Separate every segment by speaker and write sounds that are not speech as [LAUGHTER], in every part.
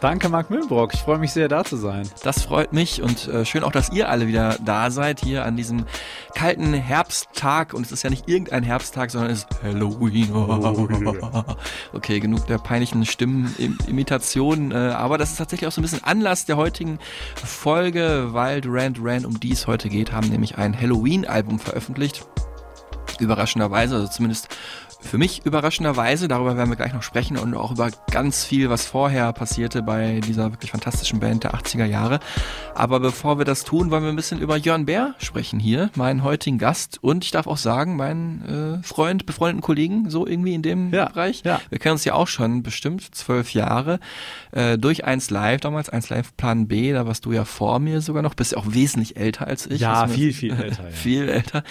Speaker 1: Danke, Marc Mühlbrock. Ich freue mich sehr, da zu sein.
Speaker 2: Das freut mich und äh, schön auch, dass ihr alle wieder da seid hier an diesem kalten Herbsttag. Und es ist ja nicht irgendein Herbsttag, sondern es ist Halloween. [LAUGHS] Okay, genug der peinlichen Stimmenimitationen. Äh, aber das ist tatsächlich auch so ein bisschen Anlass der heutigen Folge, weil Duran Duran, um die es heute geht, haben nämlich ein Halloween-Album veröffentlicht. Überraschenderweise, also zumindest für mich überraschenderweise, darüber werden wir gleich noch sprechen und auch über ganz viel, was vorher passierte bei dieser wirklich fantastischen Band der 80er Jahre. Aber bevor wir das tun, wollen wir ein bisschen über Jörn Bär sprechen hier, meinen heutigen Gast und ich darf auch sagen, meinen äh, Freund, befreundeten Kollegen, so irgendwie in dem
Speaker 1: Ja,
Speaker 2: Bereich.
Speaker 1: ja.
Speaker 2: Wir kennen uns ja auch schon bestimmt zwölf Jahre äh, durch 1 Live damals, 1 Live Plan B, da warst du ja vor mir sogar noch, bist ja auch wesentlich älter als ich.
Speaker 1: Ja, viel, viel älter, [LAUGHS] ja.
Speaker 2: viel älter.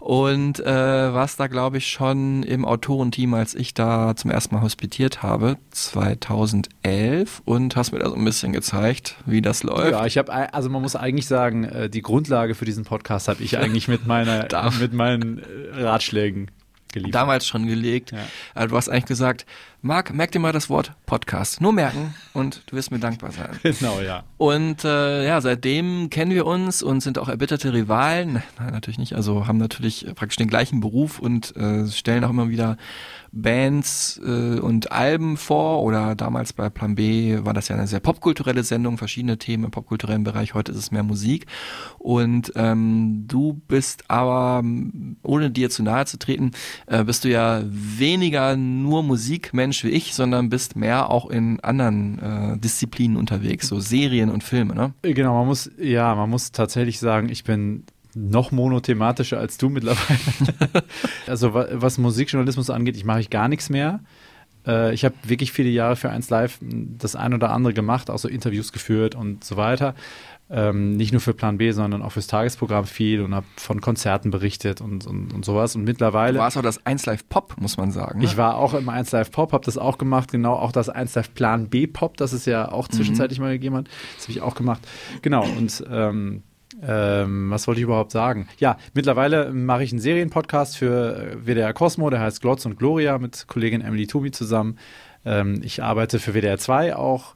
Speaker 2: Und äh, warst da, glaube ich, schon im Autorenteam, als ich da zum ersten Mal hospitiert habe, 2011, und hast mir da so ein bisschen gezeigt, wie das läuft.
Speaker 1: Ja, ich habe, also man muss eigentlich sagen, äh, die Grundlage für diesen Podcast habe ich [LAUGHS] eigentlich mit meiner, mit meinen äh, Ratschlägen geliefert.
Speaker 2: Damals schon gelegt.
Speaker 1: Ja.
Speaker 2: Also du hast eigentlich gesagt, Marc, merk dir mal das Wort Podcast. Nur merken und du wirst mir dankbar sein. [LAUGHS]
Speaker 1: Genau, ja.
Speaker 2: Und äh, ja, seitdem kennen wir uns und sind auch erbitterte Rivalen. Nein, natürlich nicht. Also haben natürlich praktisch den gleichen Beruf und äh, stellen auch immer wieder Bands äh, und Alben vor. Oder damals bei Plan B war das ja eine sehr popkulturelle Sendung, verschiedene Themen im popkulturellen Bereich. Heute ist es mehr Musik. Und ähm, du bist aber, ohne dir zu nahe zu treten, äh, bist du ja weniger nur Musikmensch wie ich, sondern bist mehr auch in anderen äh, Disziplinen unterwegs, so Serien und Filme, ne?
Speaker 1: Genau, man muss, ja, man muss tatsächlich sagen, ich bin noch monothematischer als du mittlerweile. [LAUGHS] also wa- was Musikjournalismus angeht, ich mache ich gar nichts mehr. Äh, Ich habe wirklich viele Jahre für 1 Live das ein oder andere gemacht, auch so Interviews geführt und so weiter. Ähm, nicht nur für Plan B, sondern auch fürs Tagesprogramm viel und habe von Konzerten berichtet und, und, und sowas. Und
Speaker 2: Du
Speaker 1: mittlerweile.
Speaker 2: warst auch das 1 Live Pop, muss man sagen. Ne?
Speaker 1: Ich war auch im 1 Live Pop, habe das auch gemacht, genau, auch das 1 Live Plan B Pop, das es ja auch zwischenzeitlich mal gegeben hat. Das habe ich auch gemacht. Genau, und ähm, ähm, was wollte ich überhaupt sagen? Ja, mittlerweile mache ich einen Serienpodcast für äh, WDR Cosmo, der heißt Glotz und Gloria mit Kollegin Emily Tumi zusammen. Ähm, ich arbeite für WDR 2 auch.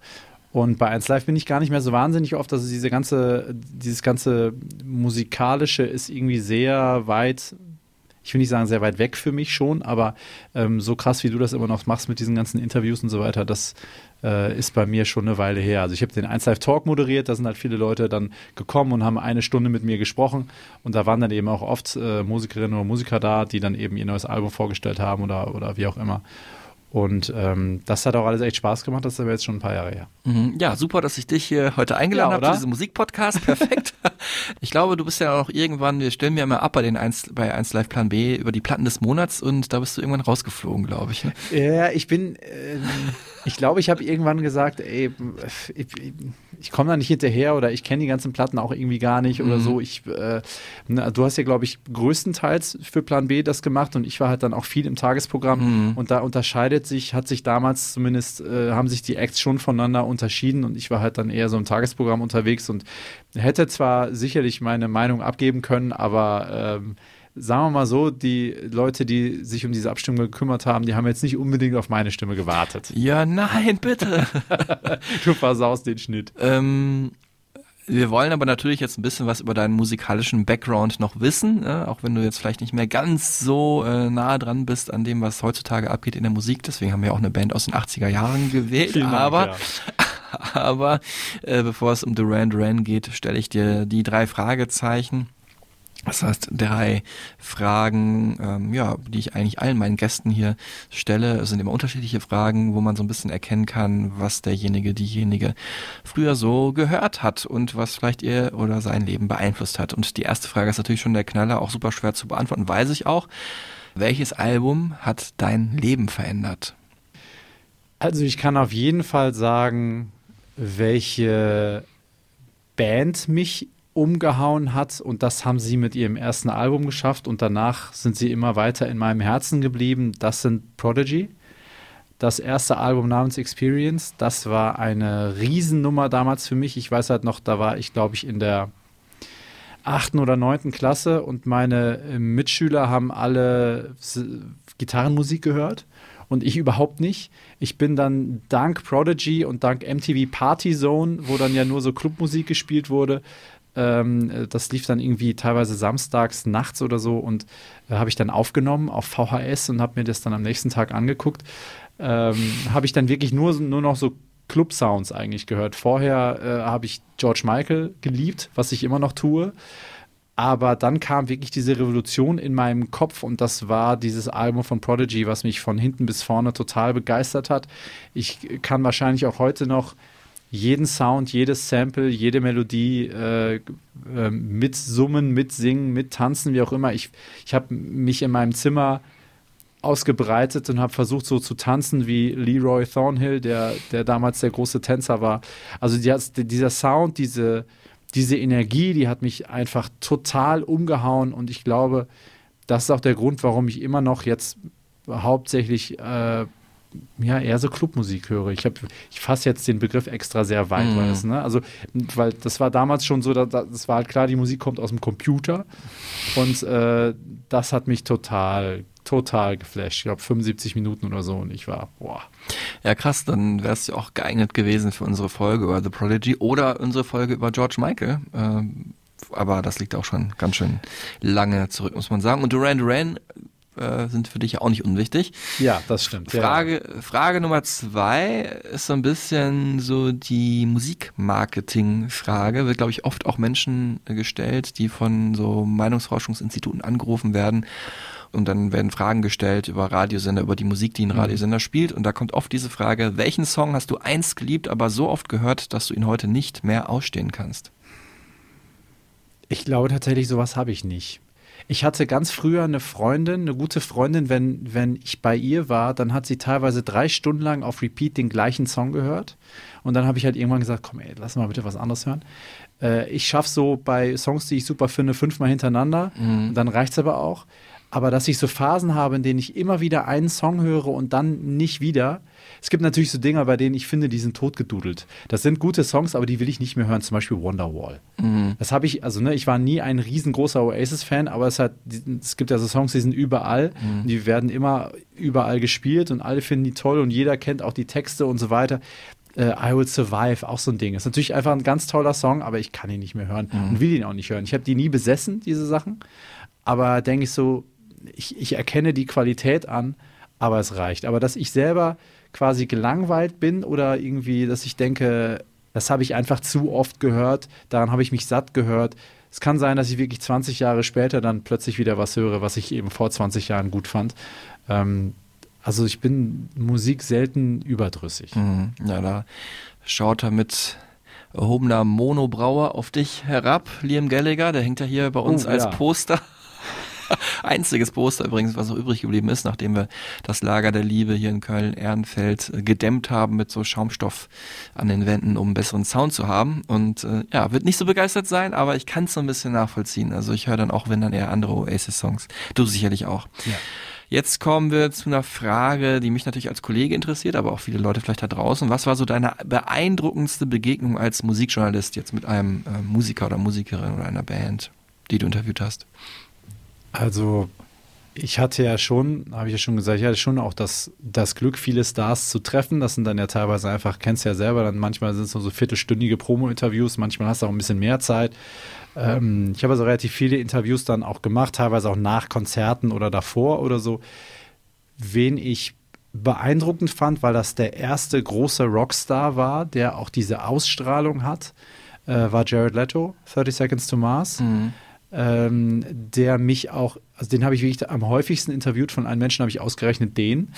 Speaker 1: Und bei 1 Live bin ich gar nicht mehr so wahnsinnig oft. Also diese ganze, dieses ganze musikalische ist irgendwie sehr weit ich will nicht sagen, sehr weit weg für mich schon, aber ähm, so krass, wie du das immer noch machst mit diesen ganzen Interviews und so weiter, das äh, ist bei mir schon eine Weile her. Also ich habe den 1 Live Talk moderiert, da sind halt viele Leute dann gekommen und haben eine Stunde mit mir gesprochen und da waren dann eben auch oft äh, Musikerinnen oder Musiker da, die dann eben ihr neues Album vorgestellt haben oder, oder wie auch immer. Und ähm, das hat auch alles echt Spaß gemacht, das ist aber jetzt schon ein paar Jahre her.
Speaker 2: Mhm. Ja, super, dass ich dich hier heute eingeladen
Speaker 1: Ja,
Speaker 2: habe zu diesem Musikpodcast. [LAUGHS] Perfekt. ich glaube, du bist ja auch irgendwann, wir stellen mir immer ab bei den 1, bei 1 Live Plan B über die Platten des Monats und da bist du irgendwann rausgeflogen, glaube ich. ne?
Speaker 1: Ja, ich bin, ähm, ich glaube, ich habe irgendwann gesagt, ey, ich, ich komme da nicht hinterher oder ich kenne die ganzen Platten auch irgendwie gar nicht oder so. Ich, äh, na, du hast ja, glaube ich, größtenteils für Plan B das gemacht und ich war halt dann auch viel im Tagesprogramm. Und da unterscheidet sich, hat sich damals zumindest, äh, haben sich die Acts schon voneinander unterschieden und ich war halt dann eher so im Tagesprogramm unterwegs und hätte zwar sicherlich meine Meinung abgeben können, aber ähm, sagen wir mal so, die Leute, die sich um diese Abstimmung gekümmert haben, die haben jetzt nicht unbedingt auf meine Stimme gewartet.
Speaker 2: Ja, nein, bitte. [LAUGHS]
Speaker 1: Du versaust den Schnitt.
Speaker 2: ähm, wir wollen aber natürlich jetzt ein bisschen was über deinen musikalischen Background noch wissen, äh, auch wenn du jetzt vielleicht nicht mehr ganz so äh, nah dran bist an dem, was heutzutage abgeht in der Musik. Deswegen haben wir auch eine Band aus den 80er Jahren gewählt.
Speaker 1: Vielen Dank,
Speaker 2: aber
Speaker 1: ja. [LAUGHS]
Speaker 2: aber äh, bevor es um Duran Duran geht, stelle ich dir die drei Fragezeichen. Das heißt, drei Fragen, ähm, ja, die ich eigentlich allen meinen Gästen hier stelle. Es sind immer unterschiedliche Fragen, wo man so ein bisschen erkennen kann, was derjenige, diejenige früher so gehört hat und was vielleicht ihr oder sein Leben beeinflusst hat. Und die erste Frage ist natürlich schon der Knaller, auch super schwer zu beantworten, weiß ich auch. Welches Album hat dein Leben verändert?
Speaker 1: Also ich kann auf jeden Fall sagen, welche Band mich umgehauen hat und das haben sie mit ihrem ersten Album geschafft und danach sind sie immer weiter in meinem Herzen geblieben. Das sind Prodigy. Das erste Album namens Experience, das war eine Riesennummer damals für mich. Ich weiß halt noch, da war ich, glaube ich, in der achten oder neunten Klasse und meine äh, Mitschüler haben alle Gitarrenmusik gehört und ich überhaupt nicht. Ich bin dann dank Prodigy und dank MTV Party Zone, wo dann ja nur so Clubmusik gespielt wurde, ähm, äh, das lief dann irgendwie teilweise samstags nachts oder so und äh, habe ich dann aufgenommen auf VHS und habe mir das dann am nächsten Tag angeguckt. Ähm, habe ich dann wirklich nur, nur noch so Club-Sounds eigentlich gehört. Vorher äh, habe ich George Michael geliebt, was ich immer noch tue. Aber dann kam wirklich diese Revolution in meinem Kopf und das war dieses Album von Prodigy, was mich von hinten bis vorne total begeistert hat. Ich kann wahrscheinlich auch heute noch jeden Sound, jedes Sample, jede Melodie äh, äh, mitsummen, mitsingen, mittanzen, wie auch immer. Ich, ich habe mich in meinem Zimmer ausgebreitet und habe versucht so zu tanzen wie Leroy Thornhill, der, der damals der große Tänzer war. Also die, dieser Sound, diese, diese Energie, die hat mich einfach total umgehauen und ich glaube, das ist auch der Grund, warum ich immer noch jetzt hauptsächlich äh, ja, eher so Clubmusik höre. Ich, hab- ich fasse jetzt den Begriff extra sehr weit,
Speaker 2: Mhm.
Speaker 1: weil, es, ne? also, weil das war damals schon so, da- da- das war halt klar, die Musik kommt aus dem Computer und äh, das hat mich total, total geflasht. Ich glaube 75 Minuten oder so und ich war, boah.
Speaker 2: Ja, krass, dann wärst du auch geeignet gewesen für unsere Folge über The Prodigy oder unsere Folge über George Michael. Ähm, aber das liegt auch schon ganz schön lange zurück, muss man sagen. Und Duran Duran äh, sind für dich ja auch nicht unwichtig.
Speaker 1: Ja, das stimmt. Ja,
Speaker 2: Frage, Frage Nummer zwei ist so ein bisschen so die Musikmarketing-Frage. Wird, glaube ich, oft auch Menschen gestellt, die von so Meinungsforschungsinstituten angerufen werden. Und dann werden Fragen gestellt über Radiosender, über die Musik, die ein Radiosender spielt. Und da kommt oft diese Frage, welchen Song hast du einst geliebt, aber so oft gehört, dass du ihn heute nicht mehr ausstehen kannst?
Speaker 1: Ich glaube tatsächlich, sowas habe ich nicht. Ich hatte ganz früher eine Freundin, eine gute Freundin, wenn, wenn ich bei ihr war, dann hat sie teilweise drei Stunden lang auf Repeat den gleichen Song gehört. Und dann habe ich halt irgendwann gesagt, komm ey, lass mal bitte was anderes hören. Äh, ich schaffe so bei Songs, die ich super finde, fünfmal hintereinander. Und dann reicht es aber auch. Aber dass ich so Phasen habe, in denen ich immer wieder einen Song höre und dann nicht wieder. Es gibt natürlich so Dinger, bei denen ich finde, die sind totgedudelt. Das sind gute Songs, aber die will ich nicht mehr hören, zum Beispiel Wonderwall. Das habe ich, also ne, ich war nie ein riesengroßer Oasis-Fan, aber es hat, es gibt ja so Songs, die sind überall, und die werden immer überall gespielt und alle finden die toll und jeder kennt auch die Texte und so weiter. Äh, I Will Survive, auch so ein Ding. Ist natürlich einfach ein ganz toller Song, aber ich kann ihn nicht mehr hören und will ihn auch nicht hören. Ich habe die nie besessen, diese Sachen, aber denke ich so, ich, ich erkenne die Qualität an, aber es reicht. Aber dass ich selber quasi gelangweilt bin oder irgendwie, dass ich denke, das habe ich einfach zu oft gehört, daran habe ich mich satt gehört. Es kann sein, dass ich wirklich 20 Jahre später dann plötzlich wieder was höre, was ich eben vor 20 Jahren gut fand. Ähm, also ich bin Musik selten überdrüssig.
Speaker 2: Mhm. Ja, da schaut er mit erhobener Monobrauer auf dich herab, Liam Gallagher, der hängt ja hier bei uns
Speaker 1: Oh,
Speaker 2: als
Speaker 1: ja.
Speaker 2: Poster. [LAUGHS] Einziges Poster übrigens, was noch übrig geblieben ist, nachdem wir das Lager der Liebe hier in Köln-Ehrenfeld äh, gedämmt haben mit so Schaumstoff an den Wänden, um einen besseren Sound zu haben. Und äh, ja, wird nicht so begeistert sein, aber ich kann es so ein bisschen nachvollziehen. Also ich höre dann auch, wenn dann eher andere Oasis-Songs. Du sicherlich auch.
Speaker 1: Ja.
Speaker 2: Jetzt kommen wir zu einer Frage, die mich natürlich als Kollege interessiert, aber auch viele Leute vielleicht da draußen. Was war so deine beeindruckendste Begegnung als Musikjournalist jetzt mit einem äh, Musiker oder Musikerin oder einer Band, die du interviewt hast?
Speaker 1: Also ich hatte ja schon, habe ich ja schon gesagt, ich hatte schon auch das, das Glück, viele Stars zu treffen. Das sind dann ja teilweise einfach, kennst du ja selber, dann manchmal sind es nur so viertelstündige Promo-Interviews, manchmal hast du auch ein bisschen mehr Zeit. Ähm, ich habe also relativ viele Interviews dann auch gemacht, teilweise auch nach Konzerten oder davor oder so. Wen ich beeindruckend fand, weil das der erste große Rockstar war, der auch diese Ausstrahlung hat, äh, war Jared Leto, 30 Seconds to Mars ähm, der mich auch, also den habe ich wirklich am häufigsten interviewt von allen Menschen, habe ich ausgerechnet den.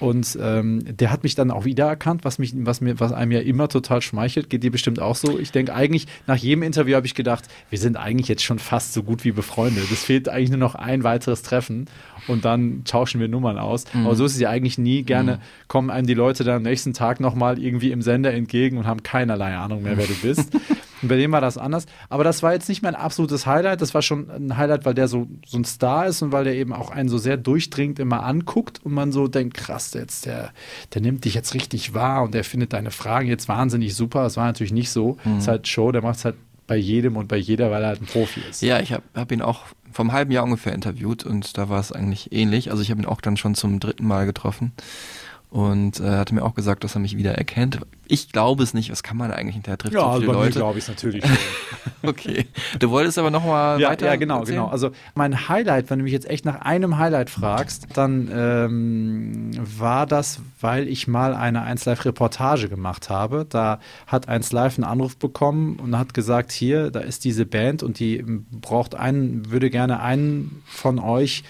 Speaker 1: Und ähm, der hat mich dann auch wiedererkannt, was, mich, was, mir, was einem ja immer total schmeichelt. Geht dir bestimmt auch so. Ich denke eigentlich, nach jedem Interview habe ich gedacht, wir sind eigentlich jetzt schon fast so gut wie befreundet. Es fehlt eigentlich nur noch ein weiteres Treffen und dann tauschen wir Nummern aus. Mhm. Aber so ist es ja eigentlich nie. Gerne mhm. kommen einem die Leute dann am nächsten Tag nochmal irgendwie im Sender entgegen und haben keinerlei Ahnung mehr, wer du bist. [LAUGHS] Und bei dem war das anders. Aber das war jetzt nicht mein absolutes Highlight. Das war schon ein Highlight, weil der so, so ein Star ist und weil der eben auch einen so sehr durchdringend immer anguckt und man so denkt, krass, jetzt, der, der nimmt dich jetzt richtig wahr und der findet deine Fragen jetzt wahnsinnig super. Das war natürlich nicht so. Mhm. ist halt Show, der macht es halt bei jedem und bei jeder, weil er halt ein Profi ist.
Speaker 2: Ja, ich habe hab ihn auch vom halben Jahr ungefähr interviewt und da war es eigentlich ähnlich. Also ich habe ihn auch dann schon zum dritten Mal getroffen und äh, hatte mir auch gesagt, dass er mich wieder erkennt. Ich glaube es nicht, was kann man eigentlich hinterher treffen?
Speaker 1: Ja, so also bei Leute. glaube ich es natürlich [LAUGHS] schon.
Speaker 2: okay. Du wolltest aber nochmal
Speaker 1: ja,
Speaker 2: weiter
Speaker 1: Ja, genau, erzählen? genau. Also mein Highlight, wenn du mich jetzt echt nach einem Highlight fragst, dann ähm, war das, weil ich mal eine 1 Live Reportage gemacht habe. Da hat 1 Live einen Anruf bekommen und hat gesagt, hier, da ist diese Band und die braucht einen, würde gerne einen von euch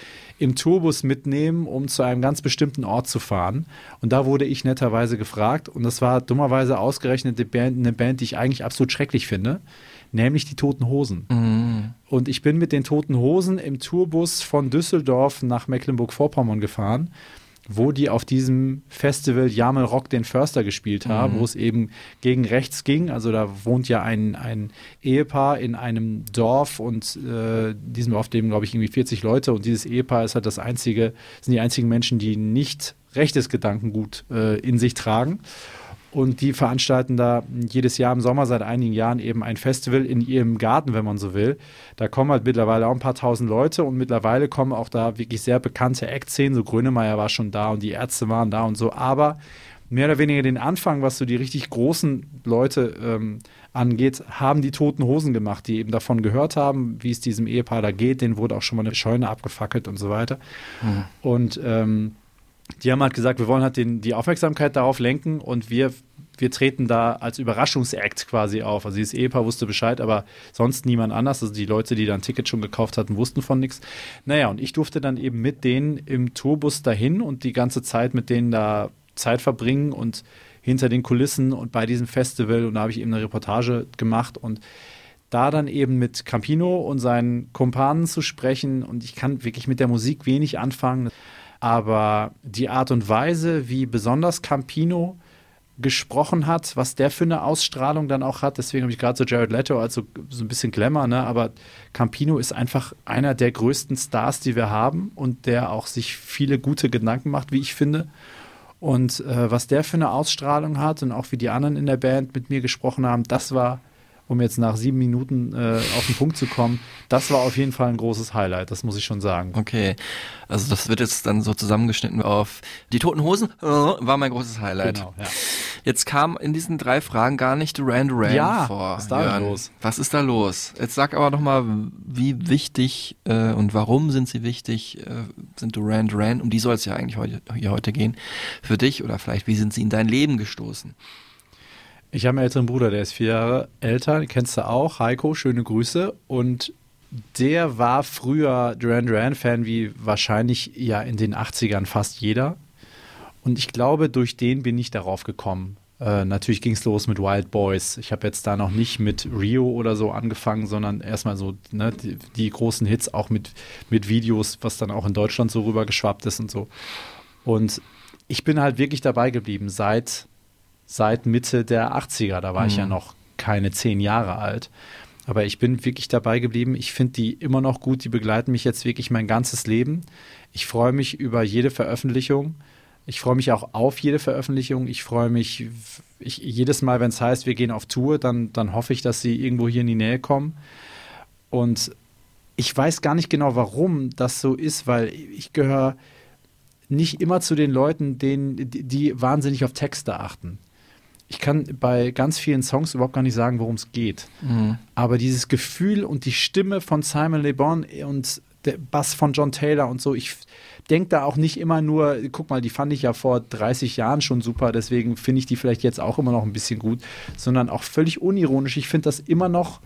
Speaker 1: im Tourbus mitnehmen, um zu einem ganz bestimmten Ort zu fahren. Und da wurde ich netterweise gefragt. Und das war dummerweise ausgerechnet eine Band, eine Band die ich eigentlich absolut schrecklich finde, nämlich die Toten Hosen. Mhm. Und ich bin mit den Toten Hosen im Tourbus von Düsseldorf nach Mecklenburg-Vorpommern gefahren wo die auf diesem Festival Jamel Rock den Förster gespielt haben, mhm. wo es eben gegen rechts ging. Also da wohnt ja ein, ein Ehepaar in einem Dorf und äh, diesem Dorf leben, glaube ich, irgendwie 40 Leute und dieses Ehepaar ist halt das einzige, sind die einzigen Menschen, die nicht rechtes Gedankengut äh, in sich tragen. Und die veranstalten da jedes Jahr im Sommer seit einigen Jahren eben ein Festival in ihrem Garten, wenn man so will. Da kommen halt mittlerweile auch ein paar tausend Leute und mittlerweile kommen auch da wirklich sehr bekannte Act-Szenen. So Grönemeyer war schon da und die Ärzte waren da und so. Aber mehr oder weniger den Anfang, was so die richtig großen Leute ähm, angeht, haben die Toten Hosen gemacht, die eben davon gehört haben, wie es diesem Ehepaar da geht. Denen wurde auch schon mal eine Scheune abgefackelt und so weiter. Mhm. Und ähm, die haben halt gesagt, wir wollen halt den, die Aufmerksamkeit darauf lenken und wir, wir treten da als Überraschungsakt quasi auf. Also dieses Ehepaar wusste Bescheid, aber sonst niemand anders. Also die Leute, die da ein Ticket schon gekauft hatten, wussten von nichts. Naja, und ich durfte dann eben mit denen im Tourbus dahin und die ganze Zeit mit denen da Zeit verbringen und hinter den Kulissen und bei diesem Festival. Und da habe ich eben eine Reportage gemacht und da dann eben mit Campino und seinen Kumpanen zu sprechen. Und ich kann wirklich mit der Musik wenig anfangen. Aber die Art und Weise, wie besonders Campino gesprochen hat, was der für eine Ausstrahlung dann auch hat. Deswegen habe ich gerade so Jared Leto als so, so ein bisschen Glamour, ne? aber Campino ist einfach einer der größten Stars, die wir haben und der auch sich viele gute Gedanken macht, wie ich finde. Und äh, was der für eine Ausstrahlung hat und auch wie die anderen in der Band mit mir gesprochen haben, das war um jetzt nach sieben Minuten äh, auf den Punkt zu kommen, das war auf jeden Fall ein großes Highlight, das muss ich schon sagen.
Speaker 2: Okay, also das wird jetzt dann so zusammengeschnitten auf die Toten Hosen, äh, war mein großes Highlight. Genau, ja. Jetzt kam in diesen drei Fragen gar nicht Duran Duran
Speaker 1: ja,
Speaker 2: vor.
Speaker 1: Was ist da los?
Speaker 2: Was ist da los? Jetzt sag aber nochmal, wie wichtig äh, und warum sind sie wichtig, äh, sind Duran Duran, um die soll es ja eigentlich heute, hier heute gehen, für dich oder vielleicht wie sind sie in dein Leben gestoßen?
Speaker 1: Ich habe einen älteren Bruder, der ist vier Jahre älter, kennst du auch, Heiko, schöne Grüße. Und der war früher Duran Duran-Fan, wie wahrscheinlich ja in den 80ern fast jeder. Und ich glaube, durch den bin ich darauf gekommen. Äh, natürlich ging es los mit Wild Boys. Ich habe jetzt da noch nicht mit Rio oder so angefangen, sondern erstmal so ne, die, die, großen Hits auch mit, mit Videos, was dann auch in Deutschland so rübergeschwappt ist und so. Und ich bin halt wirklich dabei geblieben seit seit Mitte der 80er. Da war mhm. ich ja mhm. noch keine zehn Jahre alt. Aber ich bin wirklich dabei geblieben. Ich finde die immer noch gut. Die begleiten mich jetzt wirklich mein ganzes Leben. Ich freue mich über jede Veröffentlichung. Ich freue mich auch auf jede Veröffentlichung. Ich freue mich ich, jedes Mal, wenn es heißt, wir gehen auf Tour, dann, dann hoffe ich, dass sie irgendwo hier in die Nähe kommen. Und ich weiß gar nicht genau, warum das so ist, weil ich gehöre nicht immer zu den Leuten, denen, die, die wahnsinnig auf Texte achten ich kann bei ganz vielen Songs überhaupt gar nicht sagen, worum es geht. Mhm. Aber dieses Gefühl und die Stimme von Simon Le Bon und der Bass von John Taylor und so, ich denke da auch nicht immer nur, guck mal, die fand ich ja vor 30 Jahren schon super, deswegen finde ich die vielleicht jetzt auch immer noch ein bisschen gut, sondern auch völlig unironisch. Ich finde das immer noch,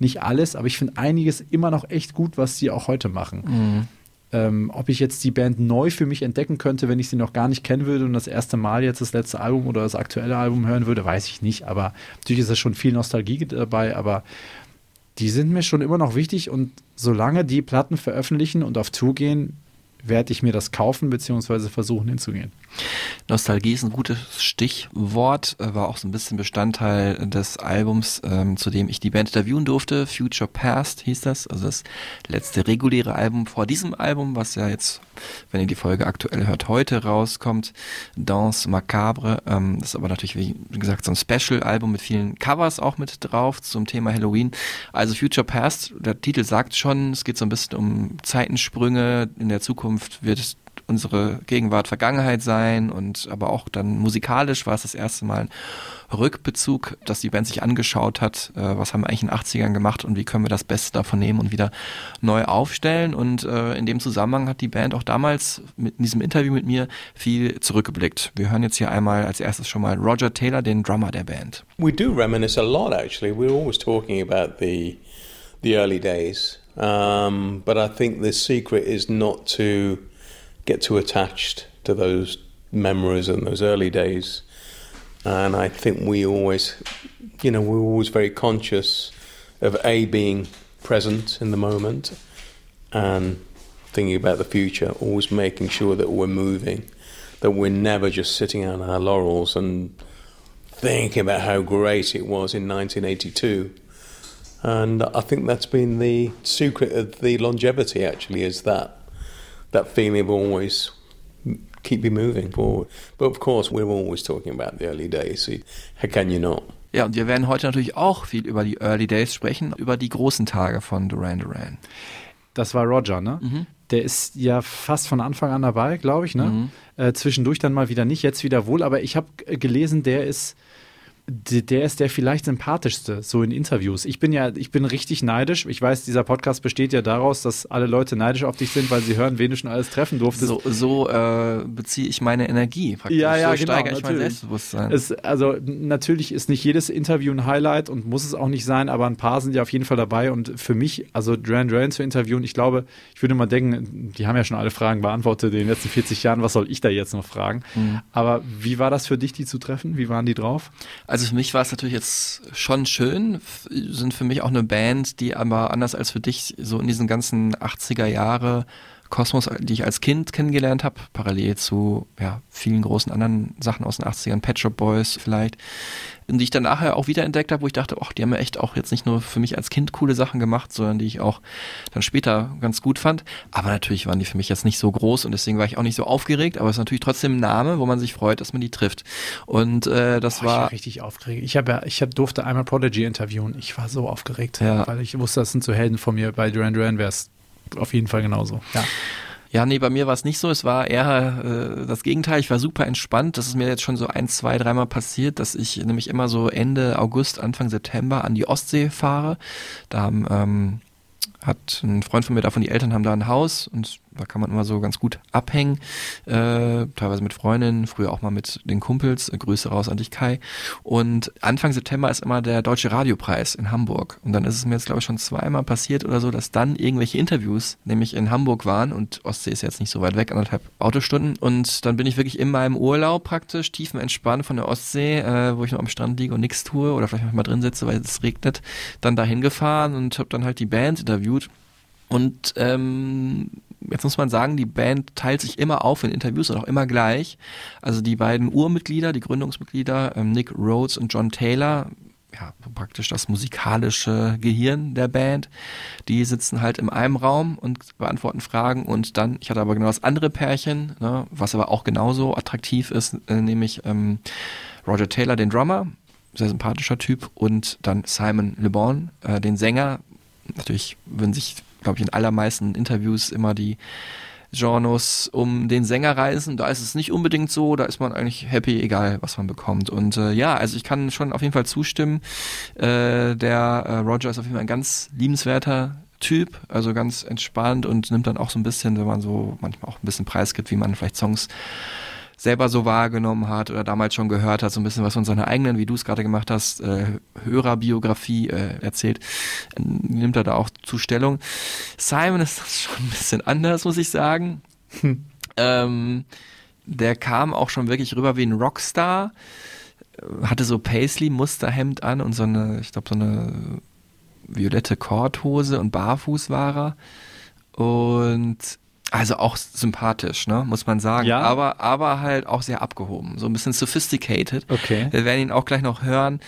Speaker 1: nicht alles, aber ich finde einiges immer noch echt gut, was sie auch heute machen. Mhm. Ähm, ob ich jetzt die Band neu für mich entdecken könnte, wenn ich sie noch gar nicht kennen würde und das erste Mal jetzt das letzte Album oder das aktuelle Album hören würde, weiß ich nicht. Aber natürlich ist da schon viel Nostalgie dabei, aber die sind mir schon immer noch wichtig und solange die Platten veröffentlichen und auf Tour gehen, werde ich mir das kaufen bzw. versuchen hinzugehen.
Speaker 2: Nostalgie ist ein gutes Stichwort, äh, war auch so ein bisschen Bestandteil des Albums, ähm, zu dem ich die Band interviewen durfte. Future Past hieß das, also das letzte reguläre Album vor diesem Album, was ja jetzt, wenn ihr die Folge aktuell hört, heute rauskommt. Danse Macabre, ähm, das ist aber natürlich, wie gesagt, so ein Special-Album mit vielen Covers auch mit drauf zum Thema Halloween. Also Future Past, der Titel sagt schon, es geht so ein bisschen um Zeitensprünge. In der Zukunft wird es unsere Gegenwart Vergangenheit sein und aber auch dann musikalisch war es das erste Mal ein Rückbezug, dass die Band sich angeschaut hat, äh, was haben wir eigentlich in den 80ern gemacht und wie können wir das Beste davon nehmen und wieder neu aufstellen. Und äh, in dem Zusammenhang hat die Band auch damals mit in diesem Interview mit mir viel zurückgeblickt. Wir hören jetzt hier einmal als erstes schon mal Roger Taylor, den Drummer der Band.
Speaker 3: We do reminisce a lot actually. We're always talking about the the early days. Um, but I think the secret is not to get too attached to those memories and those early days. And I think we always, you know, we're always very conscious of A, being present in the moment and thinking about the future, always making sure that we're moving, that we're never just sitting on our laurels and thinking about how great it was in 1982. And I think that's been the secret of the longevity, actually, is that that feeling of always keep you moving forward. But of course, we're always talking about the early days. So how can you not?
Speaker 2: Ja, und wir werden heute natürlich auch viel über die Early Days sprechen, über die großen Tage von Duran Duran.
Speaker 1: Das war Roger, ne?
Speaker 2: Mhm.
Speaker 1: Der ist ja fast von Anfang an dabei, glaube ich, ne?
Speaker 2: Mhm.
Speaker 1: Äh, zwischendurch dann mal wieder nicht, jetzt wieder wohl. Aber ich habe gelesen, der ist der ist der vielleicht sympathischste, so in Interviews. Ich bin ja, ich bin richtig neidisch. Ich weiß, dieser Podcast besteht ja daraus, dass alle Leute neidisch auf dich sind, weil sie hören, wen du schon alles treffen durftest.
Speaker 2: So, so äh, beziehe ich meine Energie praktisch.
Speaker 1: Ja, ja,
Speaker 2: so
Speaker 1: genau,
Speaker 2: steigere ich mein
Speaker 1: natürlich.
Speaker 2: Selbstbewusstsein.
Speaker 1: Es, also natürlich ist nicht jedes Interview ein Highlight und muss es auch nicht sein, aber ein paar sind ja auf jeden Fall dabei. Und für mich, also Duran Duran zu interviewen, ich glaube, ich würde mal denken, die haben ja schon alle Fragen beantwortet in den letzten 40 Jahren. Was soll ich da jetzt noch fragen?
Speaker 2: Mhm.
Speaker 1: Aber wie war das für dich, die zu treffen? Wie waren die drauf?
Speaker 2: Also für mich war es natürlich jetzt schon schön, sind für mich auch eine Band, die aber anders als für dich so in diesen ganzen 80er Jahre Kosmos, die ich als Kind kennengelernt habe, parallel zu ja, vielen großen anderen Sachen aus den 80ern, Pet Shop Boys vielleicht, die ich dann nachher auch wiederentdeckt habe, wo ich dachte, ach, die haben ja echt auch jetzt nicht nur für mich als Kind coole Sachen gemacht, sondern die ich auch dann später ganz gut fand. Aber natürlich waren die für mich jetzt nicht so groß und deswegen war ich auch nicht so aufgeregt, aber es ist natürlich trotzdem ein Name, wo man sich freut, dass man die trifft. Und äh, das
Speaker 1: Boah, ich
Speaker 2: war
Speaker 1: war richtig aufgeregt. Ich, hab ja, ich hab, durfte einmal Prodigy interviewen. Ich war so aufgeregt,
Speaker 2: Ja.
Speaker 1: weil ich wusste, das sind so Helden von mir. Bei Duran Duran wäre es auf jeden Fall genauso. Ja.
Speaker 2: Ja, nee, bei mir war es nicht so. Es war eher äh, das Gegenteil. Ich war super entspannt. Das ist mir jetzt schon so ein, zwei, dreimal passiert, dass ich nämlich immer so Ende August, Anfang September an die Ostsee fahre. Da haben, ähm, hat ein Freund von mir davon, die Eltern haben da ein Haus und da kann man immer so ganz gut abhängen, äh, teilweise mit Freundinnen, früher auch mal mit den Kumpels, äh, Grüße raus an dich Kai. Und Anfang September ist immer der Deutsche Radiopreis in Hamburg. Und dann ist es mir jetzt, glaube ich, schon zweimal passiert oder so, dass dann irgendwelche Interviews nämlich in Hamburg waren und Ostsee ist jetzt nicht so weit weg, anderthalb Autostunden. Und dann bin ich wirklich in meinem Urlaub praktisch, tiefenentspannt von der Ostsee, äh, wo ich noch am Strand liege und nichts tue oder vielleicht mal drin sitze, weil es regnet, dann dahin gefahren und habe dann halt die Band interviewt. Und ähm, jetzt muss man sagen, die Band teilt sich immer auf in Interviews und auch immer gleich. Also die beiden Urmitglieder, die Gründungsmitglieder, ähm, Nick Rhodes und John Taylor, ja, praktisch das musikalische Gehirn der Band, die sitzen halt in einem Raum und beantworten Fragen und dann, ich hatte aber genau das andere Pärchen, ne, was aber auch genauso attraktiv ist, äh, nämlich ähm, Roger Taylor, den Drummer, sehr sympathischer Typ und dann Simon Le Bon, äh, den Sänger. Natürlich würden sich, glaube ich, in allermeisten Interviews immer die Genres um den Sänger reisen. Da ist es nicht unbedingt so, da ist man eigentlich happy, egal was man bekommt. Und äh, ja, also ich kann schon auf jeden Fall zustimmen. Äh, der äh, Roger ist auf jeden Fall ein ganz liebenswerter Typ, also ganz entspannt und nimmt dann auch so ein bisschen, wenn man so manchmal auch ein bisschen preisgibt, wie man vielleicht Songs selber so wahrgenommen hat oder damals schon gehört hat, so ein bisschen was von seiner eigenen, wie du es gerade gemacht hast, äh, Hörerbiografie äh, erzählt, äh, nimmt er da auch zu Stellung. Simon ist das schon ein bisschen anders, muss ich sagen. Hm. Ähm, der kam auch schon wirklich rüber wie ein Rockstar, hatte so Paisley-Musterhemd an und so eine, ich glaube, so eine violette Korthose und barfuß war er. Und also auch sympathisch, ne, muss man sagen.
Speaker 1: Ja.
Speaker 2: Aber, aber halt auch sehr abgehoben, so ein bisschen sophisticated.
Speaker 1: Okay.
Speaker 2: Wir werden ihn auch gleich noch hören.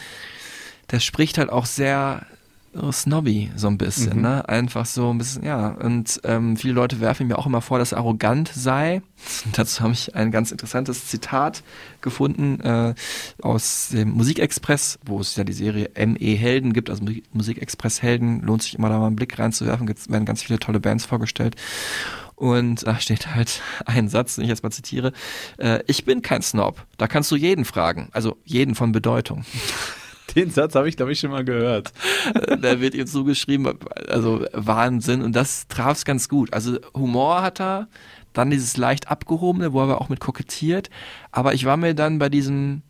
Speaker 2: Der spricht halt auch sehr so snobby, so ein bisschen,
Speaker 1: Mhm.
Speaker 2: ne? Einfach so ein bisschen, ja. Und ähm, viele Leute werfen ja auch immer vor, dass er arrogant sei. [LAUGHS] Dazu habe ich ein ganz interessantes Zitat gefunden äh, aus dem Musikexpress, wo es ja die Serie ME Helden gibt, also Musik- Musikexpress Helden. Lohnt sich immer da mal einen Blick reinzuwerfen, Gibt's- werden ganz viele tolle Bands vorgestellt. Und da steht halt [LAUGHS] ein Satz, den ich jetzt mal zitiere. Äh, ich bin kein Snob. Da kannst du jeden fragen. Also jeden von Bedeutung. [LAUGHS]
Speaker 1: Den Satz habe ich, glaube ich, schon mal gehört.
Speaker 2: da wird ihm zugeschrieben, also Wahnsinn. Und das traf es ganz gut. Also Humor hat er, dann dieses leicht abgehobene, wo er aber auch mit kokettiert. Aber ich war mir dann bei diesem,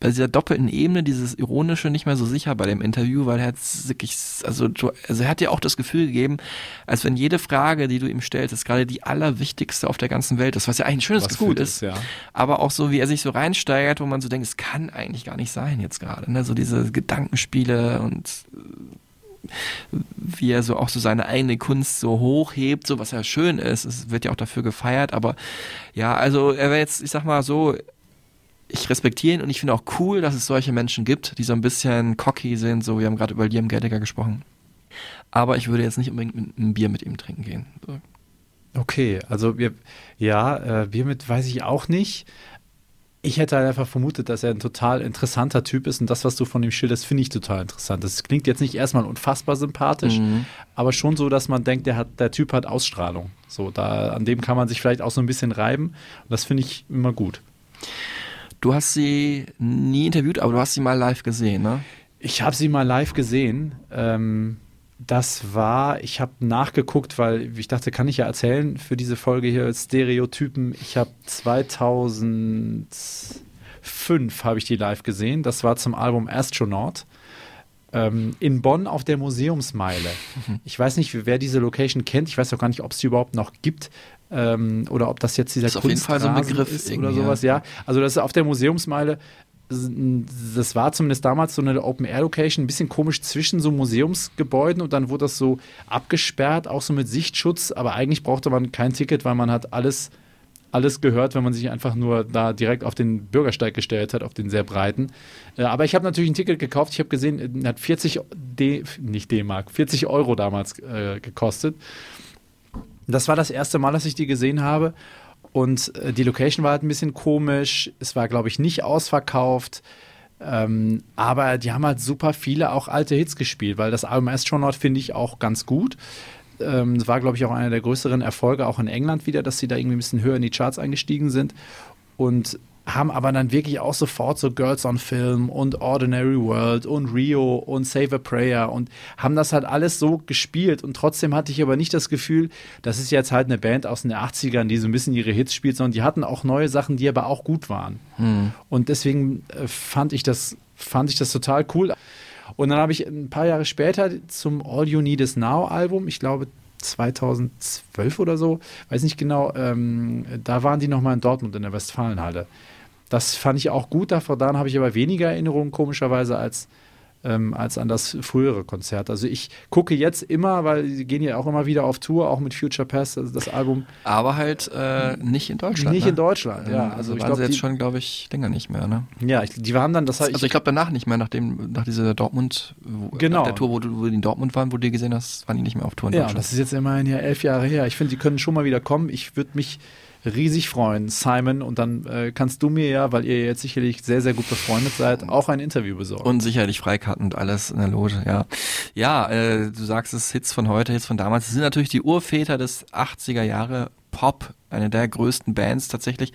Speaker 2: bei dieser doppelten Ebene, dieses Ironische, nicht mehr so sicher bei dem Interview, weil er hat wirklich, also, also er hat dir auch das Gefühl gegeben, als wenn jede Frage, die du ihm stellst, ist gerade die allerwichtigste auf der ganzen Welt ist, was ja eigentlich ein schönes
Speaker 1: Was
Speaker 2: Gefühl
Speaker 1: gut
Speaker 2: ist
Speaker 1: ist, ja.
Speaker 2: aber auch so, wie er sich so reinsteigert, wo man so denkt, es kann eigentlich gar nicht sein jetzt gerade. Ne? So diese Gedankenspiele und äh, wie er so auch so seine eigene Kunst so hochhebt, so was ja schön ist. Es wird ja auch dafür gefeiert, aber ja, also er wäre jetzt, ich sag mal so, ich respektiere ihn und ich finde auch cool, dass es solche Menschen gibt, die so ein bisschen cocky sind, so wir haben gerade über Liam Gallagher gesprochen. Aber ich würde jetzt nicht unbedingt einem Bier mit ihm trinken gehen. So.
Speaker 1: Okay, also wir, ja, äh, Bier mit weiß ich auch nicht. Ich hätte halt einfach vermutet, dass er ein total interessanter Typ ist und das, was du von ihm schilderst, finde ich total interessant. Das klingt jetzt nicht erstmal unfassbar sympathisch,
Speaker 2: Mhm.
Speaker 1: aber schon so, dass man denkt, der, hat, der Typ hat Ausstrahlung. So, da, an dem kann man sich vielleicht auch so ein bisschen reiben und das finde ich immer gut.
Speaker 2: Du hast sie nie interviewt, aber du hast sie mal live gesehen, ne?
Speaker 1: Ich habe sie mal live gesehen. Ähm, das war, ich habe nachgeguckt, weil ich dachte, kann ich ja erzählen für diese Folge hier Stereotypen. Ich habe 2005 habe ich die live gesehen. Das war zum Album Astronaut. Ähm, in Bonn auf der Museumsmeile. Ich weiß nicht, wer diese Location kennt. Ich weiß auch gar nicht, ob es die überhaupt noch gibt. Ähm, oder ob das jetzt dieser
Speaker 2: Ist auf jeden Fall so ein Begriff
Speaker 1: ist oder sowas.
Speaker 2: ja.
Speaker 1: Ja, also das ist auf der Museumsmeile das war zumindest damals so eine Open-Air-Location, ein bisschen komisch zwischen so Museumsgebäuden und dann wurde das so abgesperrt, auch so mit Sichtschutz, aber eigentlich brauchte man kein Ticket, weil man hat alles, alles gehört, wenn man sich einfach nur da direkt auf den Bürgersteig gestellt hat, auf den sehr breiten. Äh, aber ich habe natürlich ein Ticket gekauft, ich habe gesehen, er hat 40 D, nicht D-Mark, 40 Euro damals äh, gekostet. Das war das erste Mal, dass ich die gesehen habe. Und äh, die Location war halt ein bisschen komisch. Es war, glaube ich, nicht ausverkauft. Ähm, aber die haben halt super viele auch alte Hits gespielt, weil das Album Astronaut finde ich auch ganz gut. Ähm, war, glaube ich, auch einer der größeren Erfolge, auch in England wieder, dass sie da irgendwie ein bisschen höher in die Charts eingestiegen sind. Und haben aber dann wirklich auch sofort so Girls on Film und Ordinary World und Rio und Save a Prayer und haben das halt alles so gespielt und trotzdem hatte ich aber nicht das Gefühl, das ist jetzt halt eine Band aus den 80ern, die so ein bisschen ihre Hits spielt, sondern die hatten auch neue Sachen, die aber auch gut waren. Und deswegen äh, fand ich das fand ich das total cool. Und dann habe ich ein paar Jahre später zum All You Need Is Now Album, ich glaube 2012 oder so, weiß nicht genau, ähm, da waren die nochmal in Dortmund in der Westfalenhalle. Das fand ich auch gut, daran habe ich aber weniger Erinnerungen komischerweise als, ähm, als an das frühere Konzert. Also ich gucke jetzt immer, weil sie gehen ja auch immer wieder auf Tour, auch mit Future Pass, also das Album.
Speaker 2: Aber halt äh, nicht in Deutschland.
Speaker 1: Nicht
Speaker 2: ne?
Speaker 1: in Deutschland, ja.
Speaker 2: Also,
Speaker 1: Also ich glaube,
Speaker 2: jetzt
Speaker 1: die-
Speaker 2: schon, glaube ich, länger nicht mehr, ne?
Speaker 1: Ja, ich, die waren dann, das
Speaker 2: Also ich glaube danach nicht mehr, nach dem, nach dieser Dortmund, wo,
Speaker 1: Genau.
Speaker 2: nach der Tour, wo du wo die in Dortmund waren, wo du gesehen hast, waren die nicht mehr auf Tour in
Speaker 1: Ja,
Speaker 2: Deutschland.
Speaker 1: das ist jetzt immerhin ja elf Jahre her. Ich finde, die können schon mal wieder kommen. Ich würde mich riesig freuen, Simon. Und dann äh, kannst du mir ja, weil ihr jetzt sicherlich sehr, sehr gut befreundet seid, auch ein Interview besorgen.
Speaker 2: Und sicherlich Freikarten und alles in der Loge, ja. Ja, äh, du sagst es, Hits von heute, Hits von damals. Das sind natürlich die Urväter des 80er Jahre Pop, eine der größten Bands tatsächlich.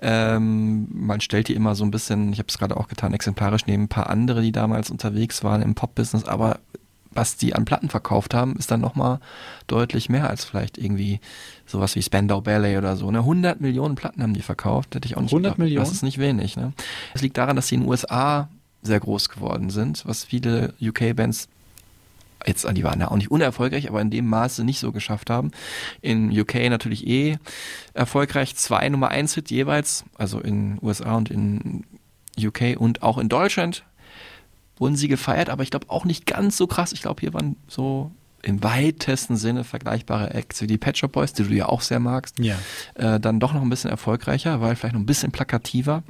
Speaker 2: Ähm, man stellt die immer so ein bisschen, ich habe es gerade auch getan, exemplarisch neben ein paar andere, die damals unterwegs waren im Pop-Business, aber was die an Platten verkauft haben, ist dann nochmal deutlich mehr als vielleicht irgendwie sowas wie Spandau Ballet oder so. Ne? 100 Millionen Platten haben die verkauft, hätte ich auch nicht
Speaker 1: 100
Speaker 2: gedacht.
Speaker 1: Millionen?
Speaker 2: Das ist nicht wenig. Ne? Es liegt daran, dass sie in den USA sehr groß geworden sind, was viele UK-Bands jetzt, die waren ja auch nicht unerfolgreich, aber in dem Maße nicht so geschafft haben. In UK natürlich eh erfolgreich. Zwei Nummer eins Hit jeweils, also in USA und in UK und auch in Deutschland wurden sie gefeiert, aber ich glaube auch nicht ganz so krass. Ich glaube, hier waren so im weitesten Sinne vergleichbare Acts wie die Pet Shop Boys, die du ja auch sehr magst,
Speaker 1: Ja.
Speaker 2: äh, dann doch noch ein bisschen erfolgreicher, weil vielleicht noch ein bisschen plakativer.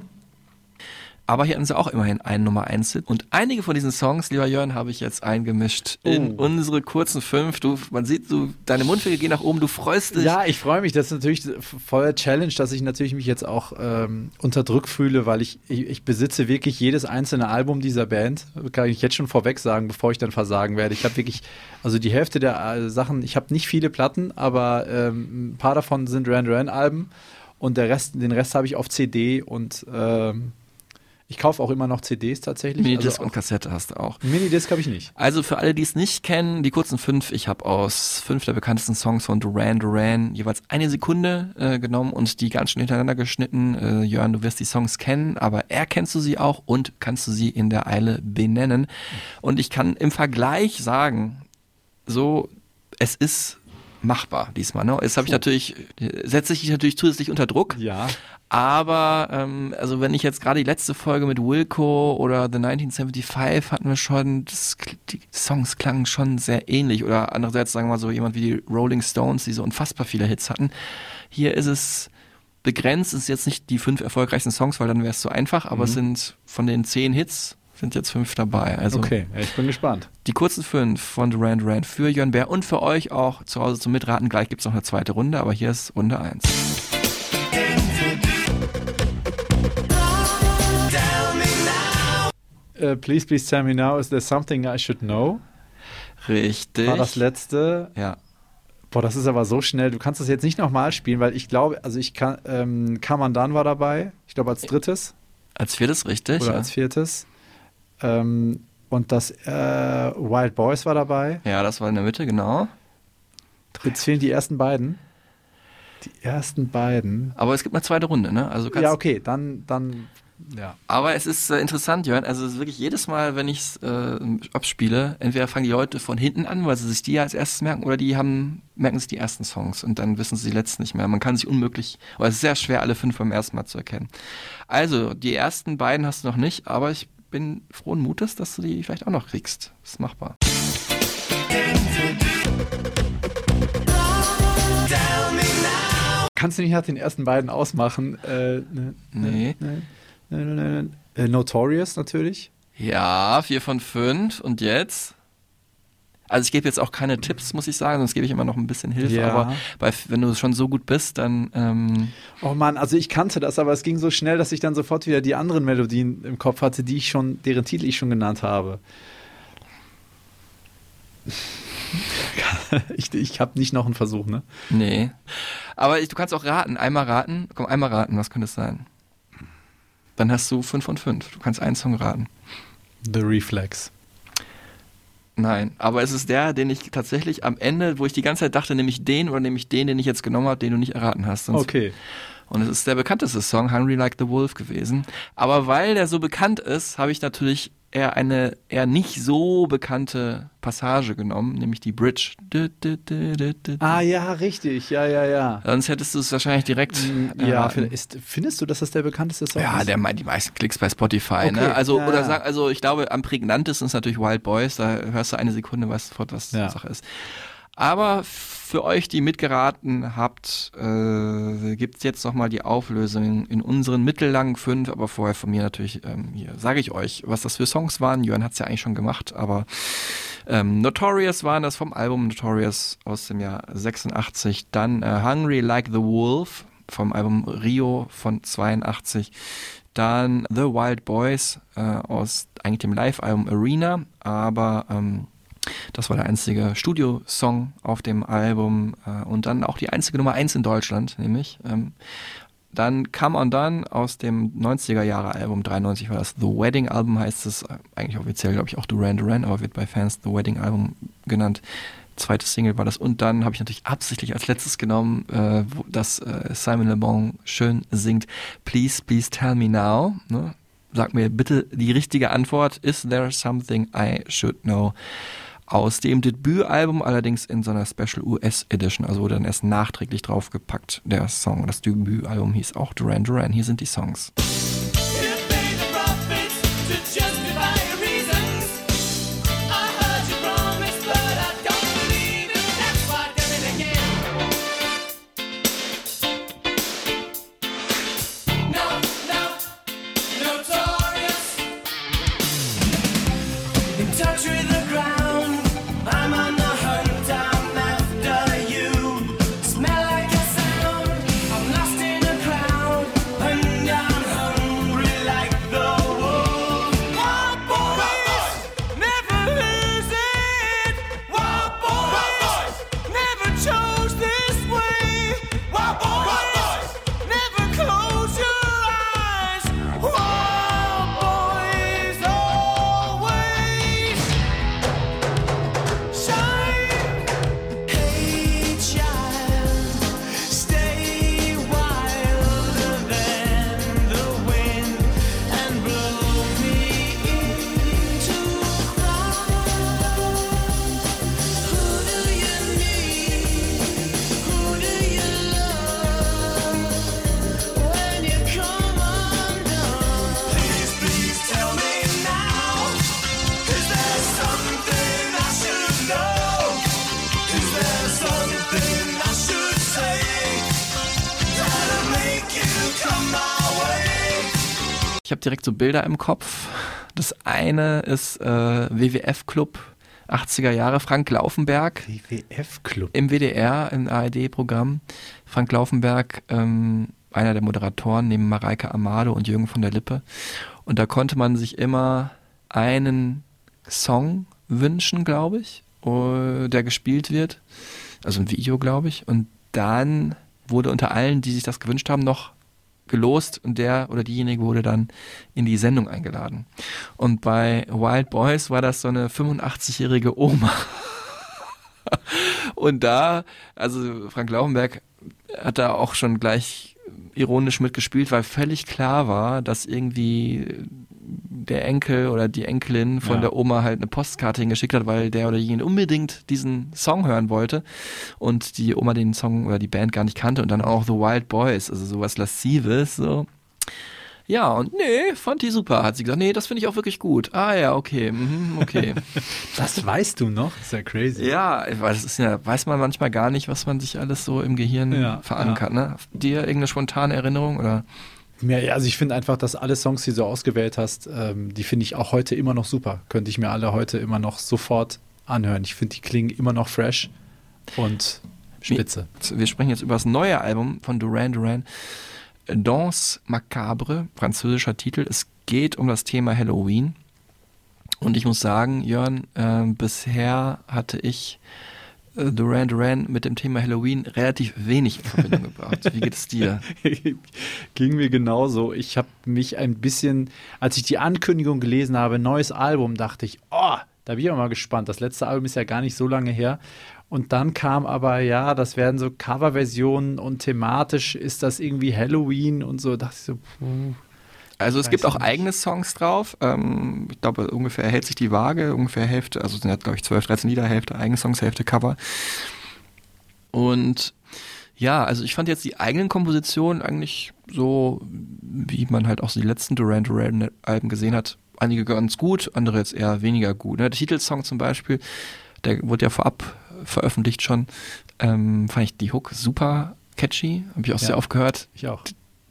Speaker 2: Aber hier hatten sie auch immerhin einen Nummer 1 Hit. Und einige von diesen Songs, lieber Jörn, habe ich jetzt eingemischt in
Speaker 1: Oh.
Speaker 2: unsere kurzen fünf. Du, man sieht, du, deine Mundwinkel gehen nach oben, du freust dich.
Speaker 1: Ja, ich freue mich. Das ist natürlich voller Challenge, dass ich natürlich mich jetzt auch ähm, unter Druck fühle, weil ich, ich, ich besitze wirklich jedes einzelne Album dieser Band. Kann ich jetzt schon vorweg sagen, bevor ich dann versagen werde. Ich habe wirklich, also die Hälfte der äh, Sachen, ich habe nicht viele Platten, aber ähm, ein paar davon sind Duran Duran Alben und der Rest, den Rest habe ich auf CD und ähm, ich kaufe auch immer noch CDs tatsächlich.
Speaker 2: Minidisc
Speaker 1: also
Speaker 2: und Kassette hast du auch.
Speaker 1: Minidisc habe ich nicht.
Speaker 2: Also für alle, die es nicht kennen, die kurzen fünf, ich habe aus fünf der bekanntesten Songs von Duran Duran jeweils eine Sekunde äh, genommen und die ganz schön hintereinander geschnitten. Äh, Jörn, du wirst die Songs kennen, aber erkennst du sie auch und kannst du sie in der Eile benennen. Und ich kann im Vergleich sagen, so, es ist machbar diesmal. Ne? Jetzt habe ich natürlich, setze ich dich natürlich zusätzlich unter Druck.
Speaker 1: Ja.
Speaker 2: Aber ähm, also wenn ich jetzt gerade die letzte Folge mit Wilco oder The 1975 hatten wir schon, das, die Songs klangen schon sehr ähnlich. Oder andererseits sagen wir mal so jemand wie die Rolling Stones, die so unfassbar viele Hits hatten. Hier ist es begrenzt, es ist jetzt nicht die fünf erfolgreichsten Songs, weil dann wäre es zu einfach, aber es sind von den zehn Hits sind jetzt fünf dabei. Also
Speaker 1: Okay, ich bin gespannt.
Speaker 2: die kurzen fünf von Duran Duran für Jörn Bär und für euch auch zu Hause zum Mitraten. Gleich gibt's noch eine zweite Runde, aber hier ist Runde eins.
Speaker 1: Äh, please, please tell me now, is there something I should know?
Speaker 2: Richtig.
Speaker 1: War das letzte.
Speaker 2: Ja.
Speaker 1: Boah, das ist aber so schnell. Du kannst das jetzt nicht nochmal spielen, weil ich glaube, also ich kann, ähm, Kamandan war dabei, ich glaube als drittes
Speaker 2: Als viertes richtig.
Speaker 1: oder
Speaker 2: ja.
Speaker 1: als viertes. Ähm, und das äh, Wild Boys war dabei.
Speaker 2: ja, das war in der Mitte, genau.
Speaker 1: Jetzt fehlen die ersten beiden. Die ersten beiden.
Speaker 2: Aber es gibt eine zweite Runde, ne? Also kannst,
Speaker 1: Ja, okay, dann, dann, ja.
Speaker 2: Aber es ist äh, interessant, Jörn. Also es ist wirklich jedes Mal, wenn ich es äh, abspiele, entweder fangen die Leute von hinten an, weil sie sich die ja als erstes merken, oder die haben, merken sich die ersten Songs und dann wissen sie die letzten nicht mehr. Man kann sich unmöglich, aber es ist sehr schwer, alle fünf beim ersten Mal zu erkennen. Also, die ersten beiden hast du noch nicht, aber ich bin frohen Mutes, dass du die vielleicht auch noch kriegst. Das ist machbar.
Speaker 1: Kannst du nicht nach den ersten beiden ausmachen? Äh, ne,
Speaker 2: Nee.
Speaker 1: ne, ne, ne, ne, ne. Äh, Notorious natürlich.
Speaker 2: Ja, vier von fünf. Und jetzt? Also ich gebe jetzt auch keine Tipps, muss ich sagen, sonst gebe ich immer noch ein bisschen Hilfe.
Speaker 1: Ja.
Speaker 2: Aber bei, wenn du schon so gut bist, dann ähm,
Speaker 1: Oh Mann, also ich kannte das, aber es ging so schnell, dass ich dann sofort wieder die anderen Melodien im Kopf hatte, die ich schon, deren Titel ich schon genannt habe. [LAUGHS] ich ich habe nicht noch einen Versuch, ne?
Speaker 2: nee. Aber ich, du kannst auch raten. Einmal raten. Komm, einmal raten. Was könnte es sein? Dann hast du fünf von fünf. Du kannst einen Song raten.
Speaker 1: The Reflex.
Speaker 2: Nein, aber es ist der, den ich tatsächlich am Ende, wo ich die ganze Zeit dachte, nehme ich den oder nehme ich den, den ich jetzt genommen habe, den du nicht erraten hast. Sonst
Speaker 1: Okay.
Speaker 2: Und es ist der bekannteste Song, Hungry Like the Wolf gewesen. Aber weil der so bekannt ist, habe ich natürlich eher eine eher nicht so bekannte Passage genommen, nämlich die Bridge. Du, du, du.
Speaker 1: Ah ja, richtig. Ja, ja, ja.
Speaker 2: Sonst hättest du es wahrscheinlich direkt
Speaker 1: Ja,
Speaker 2: erraten.
Speaker 1: ist, findest du, dass das der bekannteste Song
Speaker 2: Ja,
Speaker 1: ist?
Speaker 2: der die meisten Klicks bei Spotify,
Speaker 1: Okay,
Speaker 2: ne? Also
Speaker 1: ja,
Speaker 2: oder
Speaker 1: ja.
Speaker 2: sag, also ich glaube am prägnantesten ist natürlich Wild Boys, da hörst du eine Sekunde, weißt sofort, was
Speaker 1: Ja.
Speaker 2: Sache ist. Aber für euch, die mitgeraten habt, äh, gibt's jetzt nochmal die Auflösung in unseren mittellangen fünf, aber vorher von mir natürlich, ähm, hier sage ich euch, was das für Songs waren. Jörn hat's ja eigentlich schon gemacht, aber ähm, Notorious waren das vom Album Notorious aus dem Jahr 86. Dann äh, Hungry Like the Wolf vom Album Rio von 82. Dann The Wild Boys äh, aus eigentlich dem Live-Album Arena, aber ähm, das war der einzige Studiosong auf dem Album äh, und dann auch die einzige Nummer eins in Deutschland, nämlich. Ähm, Dann Come On Done aus dem 90er Jahre Album, 93 war das The Wedding Album, heißt es eigentlich offiziell, glaube ich, auch Duran Duran, aber wird bei Fans The Wedding Album genannt. Zweites Single war das. Und dann habe ich natürlich absichtlich als letztes genommen, äh, wo das äh, Simon Le Bon schön singt, Please, please tell me now. Ne? Sag mir bitte die richtige Antwort. Is there something I should know? Aus dem Debütalbum, allerdings in so einer Special US Edition, also wurde dann erst nachträglich draufgepackt, der Song. Das Debütalbum hieß auch Duran Duran. Hier sind die Songs. Direkt so Bilder im Kopf. Das eine ist äh, WWF Club 80er Jahre, Frank Laufenberg.
Speaker 1: WWF Club.
Speaker 2: Im WDR, im ARD-Programm. Frank Laufenberg, ähm, einer der Moderatoren neben Mareike Amado und Jürgen von der Lippe. Und da konnte man sich immer einen Song wünschen, glaube ich, der gespielt wird. Also ein Video, glaube ich. Und dann wurde unter allen, die sich das gewünscht haben, noch gelost und der oder diejenige wurde dann in die Sendung eingeladen. Und bei Wild Boys war das so eine 85-jährige Oma. [LAUGHS] und da, also Frank Laubenberg hat da auch schon gleich ironisch mitgespielt, weil völlig klar war, dass irgendwie der Enkel oder die Enkelin von
Speaker 1: Ja.
Speaker 2: der Oma halt eine Postkarte hingeschickt hat, weil der oder diejenige unbedingt diesen Song hören wollte und die Oma den Song oder die Band gar nicht kannte und dann auch The Wild Boys, also sowas Lassives, so. Ja, und nee, fand die super, hat sie gesagt. Nee, das finde ich auch wirklich gut. Ah ja, okay, mhm, okay. [LAUGHS]
Speaker 1: Das weißt du noch? ist ja crazy.
Speaker 2: ja, das ist ja, weiß man manchmal gar nicht, was man sich alles so im Gehirn
Speaker 1: Ja,
Speaker 2: verankert, ne? Dir irgendeine spontane Erinnerung oder?
Speaker 1: Ja, also ich finde einfach, dass alle Songs, die du ausgewählt hast, ähm, die finde ich auch heute immer noch super. Könnte ich mir alle heute immer noch sofort anhören. Ich finde, die klingen immer noch fresh und spitze.
Speaker 2: Wir sprechen jetzt über das neue Album von Duran Duran. Danse Macabre, französischer Titel. Es geht um das Thema Halloween. Und ich muss sagen, Jörn, äh, bisher hatte ich Duran Duran mit dem Thema Halloween relativ wenig in Verbindung [LAUGHS] gebracht. Wie geht es dir? [LAUGHS]
Speaker 1: Ging mir genauso. Ich habe mich ein bisschen, als ich die Ankündigung gelesen habe, neues Album, dachte ich, oh, da bin ich auch mal gespannt. Das letzte Album ist ja gar nicht so lange her. Und dann kam aber, ja, das werden so Coverversionen und thematisch ist das irgendwie Halloween und so. Da dachte ich so, puh.
Speaker 2: Also es
Speaker 1: Weiß
Speaker 2: gibt auch
Speaker 1: nicht.
Speaker 2: eigene Songs drauf. Ähm, ich glaube, ungefähr hält sich die Waage, ungefähr Hälfte, also es sind jetzt, glaube ich, 12, 13 Lieder, Hälfte eigene Songs, Hälfte Cover. Und ja, also ich fand jetzt die eigenen Kompositionen eigentlich so, wie man halt auch so die letzten Duran Duran Alben gesehen hat, einige ganz gut, andere jetzt eher weniger gut. Ne? Der Titelsong zum Beispiel, der wurde ja vorab veröffentlicht schon, ähm, fand ich die Hook super catchy, habe ich auch
Speaker 1: Ja.
Speaker 2: sehr oft gehört.
Speaker 1: Ich auch.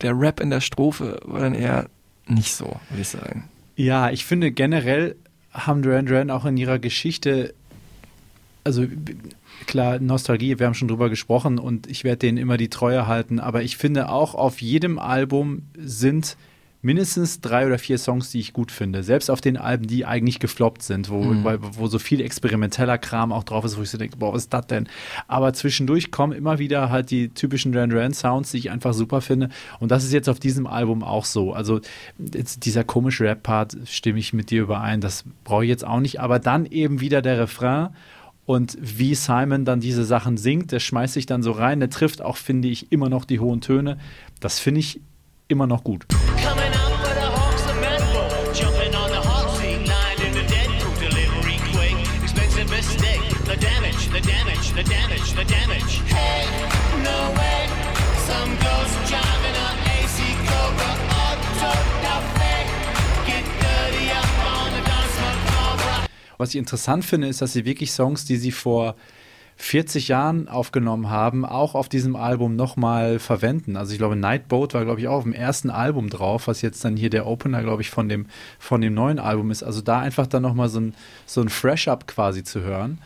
Speaker 2: Der Rap in der Strophe war dann eher nicht so, würde ich sagen.
Speaker 1: Ja, ich finde generell haben Duran Duran auch in ihrer Geschichte, also klar, Nostalgie, wir haben schon drüber gesprochen und ich werde denen immer die Treue halten, aber ich finde auch auf jedem Album sind mindestens drei oder vier Songs, die ich gut finde. Selbst auf den Alben, die eigentlich gefloppt sind, wo,
Speaker 2: Mhm.
Speaker 1: weil, wo so viel experimenteller Kram auch drauf ist, wo ich so denke, boah, was ist das denn? Aber zwischendurch kommen immer wieder halt die typischen Duran Duran Sounds, die ich einfach super finde. Und das ist jetzt auf diesem Album auch so. Also dieser komische Rap-Part stimme ich mit dir überein. Das brauche ich jetzt auch nicht. Aber dann eben wieder der Refrain. Und wie Simon dann diese Sachen singt, der schmeißt sich dann so rein, der trifft auch, finde ich, immer noch die hohen Töne. Das finde ich immer noch gut. Was ich interessant finde, ist, dass sie wirklich Songs, die sie vor 40 Jahren aufgenommen haben, auch auf diesem Album nochmal verwenden. Also ich glaube, Nightboat war, glaube ich, auch auf dem ersten Album drauf, was jetzt dann hier der Opener, glaube ich, von dem, von dem neuen Album ist. Also da einfach dann nochmal so ein, so ein Fresh-Up quasi zu hören.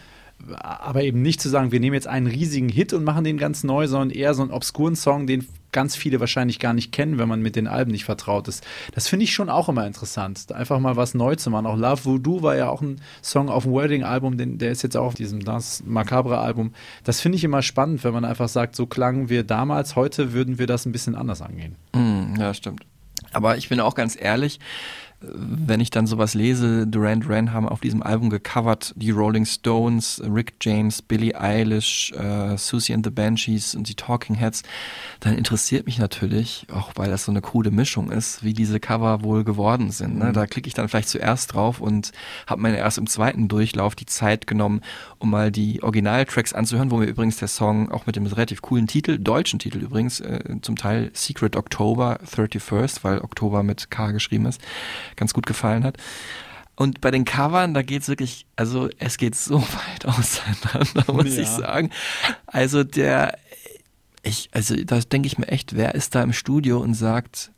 Speaker 1: Aber eben nicht zu sagen, wir nehmen jetzt einen riesigen Hit und machen den ganz neu, sondern eher so einen obskuren Song, den ganz viele wahrscheinlich gar nicht kennen, wenn man mit den Alben nicht vertraut ist. Das finde ich schon auch immer interessant, einfach mal was neu zu machen. Auch Love Voodoo war ja auch ein Song auf dem Wedding-Album, der ist jetzt auch auf diesem Das Macabre-Album. Das finde ich immer spannend, wenn man einfach sagt, so klangen wir damals, heute würden wir das ein bisschen anders angehen.
Speaker 2: Mm, ja, stimmt. Aber ich bin auch ganz ehrlich, wenn ich dann sowas lese, Duran Duran haben auf diesem Album gecovert die Rolling Stones, Rick James, Billie Eilish, äh, Susie and the Banshees und die Talking Heads, dann interessiert mich natürlich, auch weil das so eine krude Mischung ist, wie diese Cover wohl geworden sind. Ne?
Speaker 1: Mhm.
Speaker 2: Da klicke ich dann vielleicht zuerst drauf und habe mir erst im zweiten Durchlauf die Zeit genommen, um mal die Originaltracks anzuhören, wo mir übrigens der Song auch mit dem relativ coolen Titel, deutschen Titel übrigens, äh, zum Teil Secret October 31st, weil Oktober mit K geschrieben ist, ganz gut gefallen hat. Und bei den Covern, da geht's wirklich, also es geht so [LAUGHS] weit auseinander, muss
Speaker 1: Ja.
Speaker 2: ich sagen. Also der, ich, also da denke ich mir echt, wer ist da im Studio und sagt,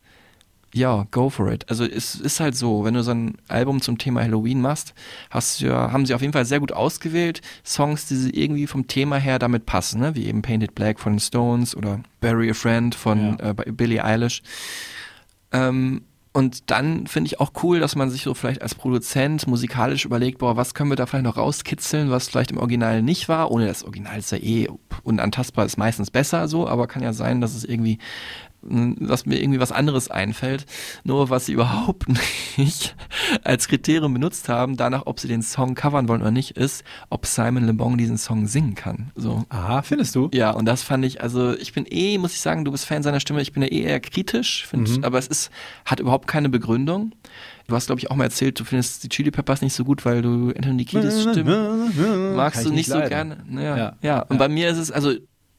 Speaker 2: ja, go for it. Also es ist halt so, wenn du so ein Album zum Thema Halloween machst, hast du ja, haben sie auf jeden Fall sehr gut ausgewählt, Songs, die sie irgendwie vom Thema her damit passen, ne? wie eben Painted Black von Stones oder Bury a Friend von äh, bei Billie Eilish. Ähm, und dann finde ich auch cool, dass man sich so vielleicht als Produzent musikalisch überlegt, boah, was können wir da vielleicht noch rauskitzeln, was vielleicht im Original nicht war, ohne das Original ist ja eh unantastbar, ist meistens besser so, aber kann ja sein, dass es irgendwie dass mir irgendwie was anderes einfällt, nur was sie [LAUGHS] überhaupt nicht als Kriterium benutzt haben, danach, ob sie den Song covern wollen oder nicht, ist, ob Simon Le Bon diesen Song singen kann. So.
Speaker 1: Aha, findest du?
Speaker 2: Ja, und das fand ich, also ich bin eh, muss ich sagen, du bist Fan seiner Stimme, ich bin ja eh eher kritisch, find,
Speaker 1: Mhm.
Speaker 2: aber es ist, hat überhaupt keine Begründung. Du hast, glaube ich, auch mal erzählt, du findest die Chili Peppers nicht so gut, weil du Anthony Kiedis Stimme [LAUGHS] magst du
Speaker 1: ich
Speaker 2: nicht
Speaker 1: nicht
Speaker 2: so gerne. Ja,
Speaker 1: Ja.
Speaker 2: ja. und bei mir ist es, also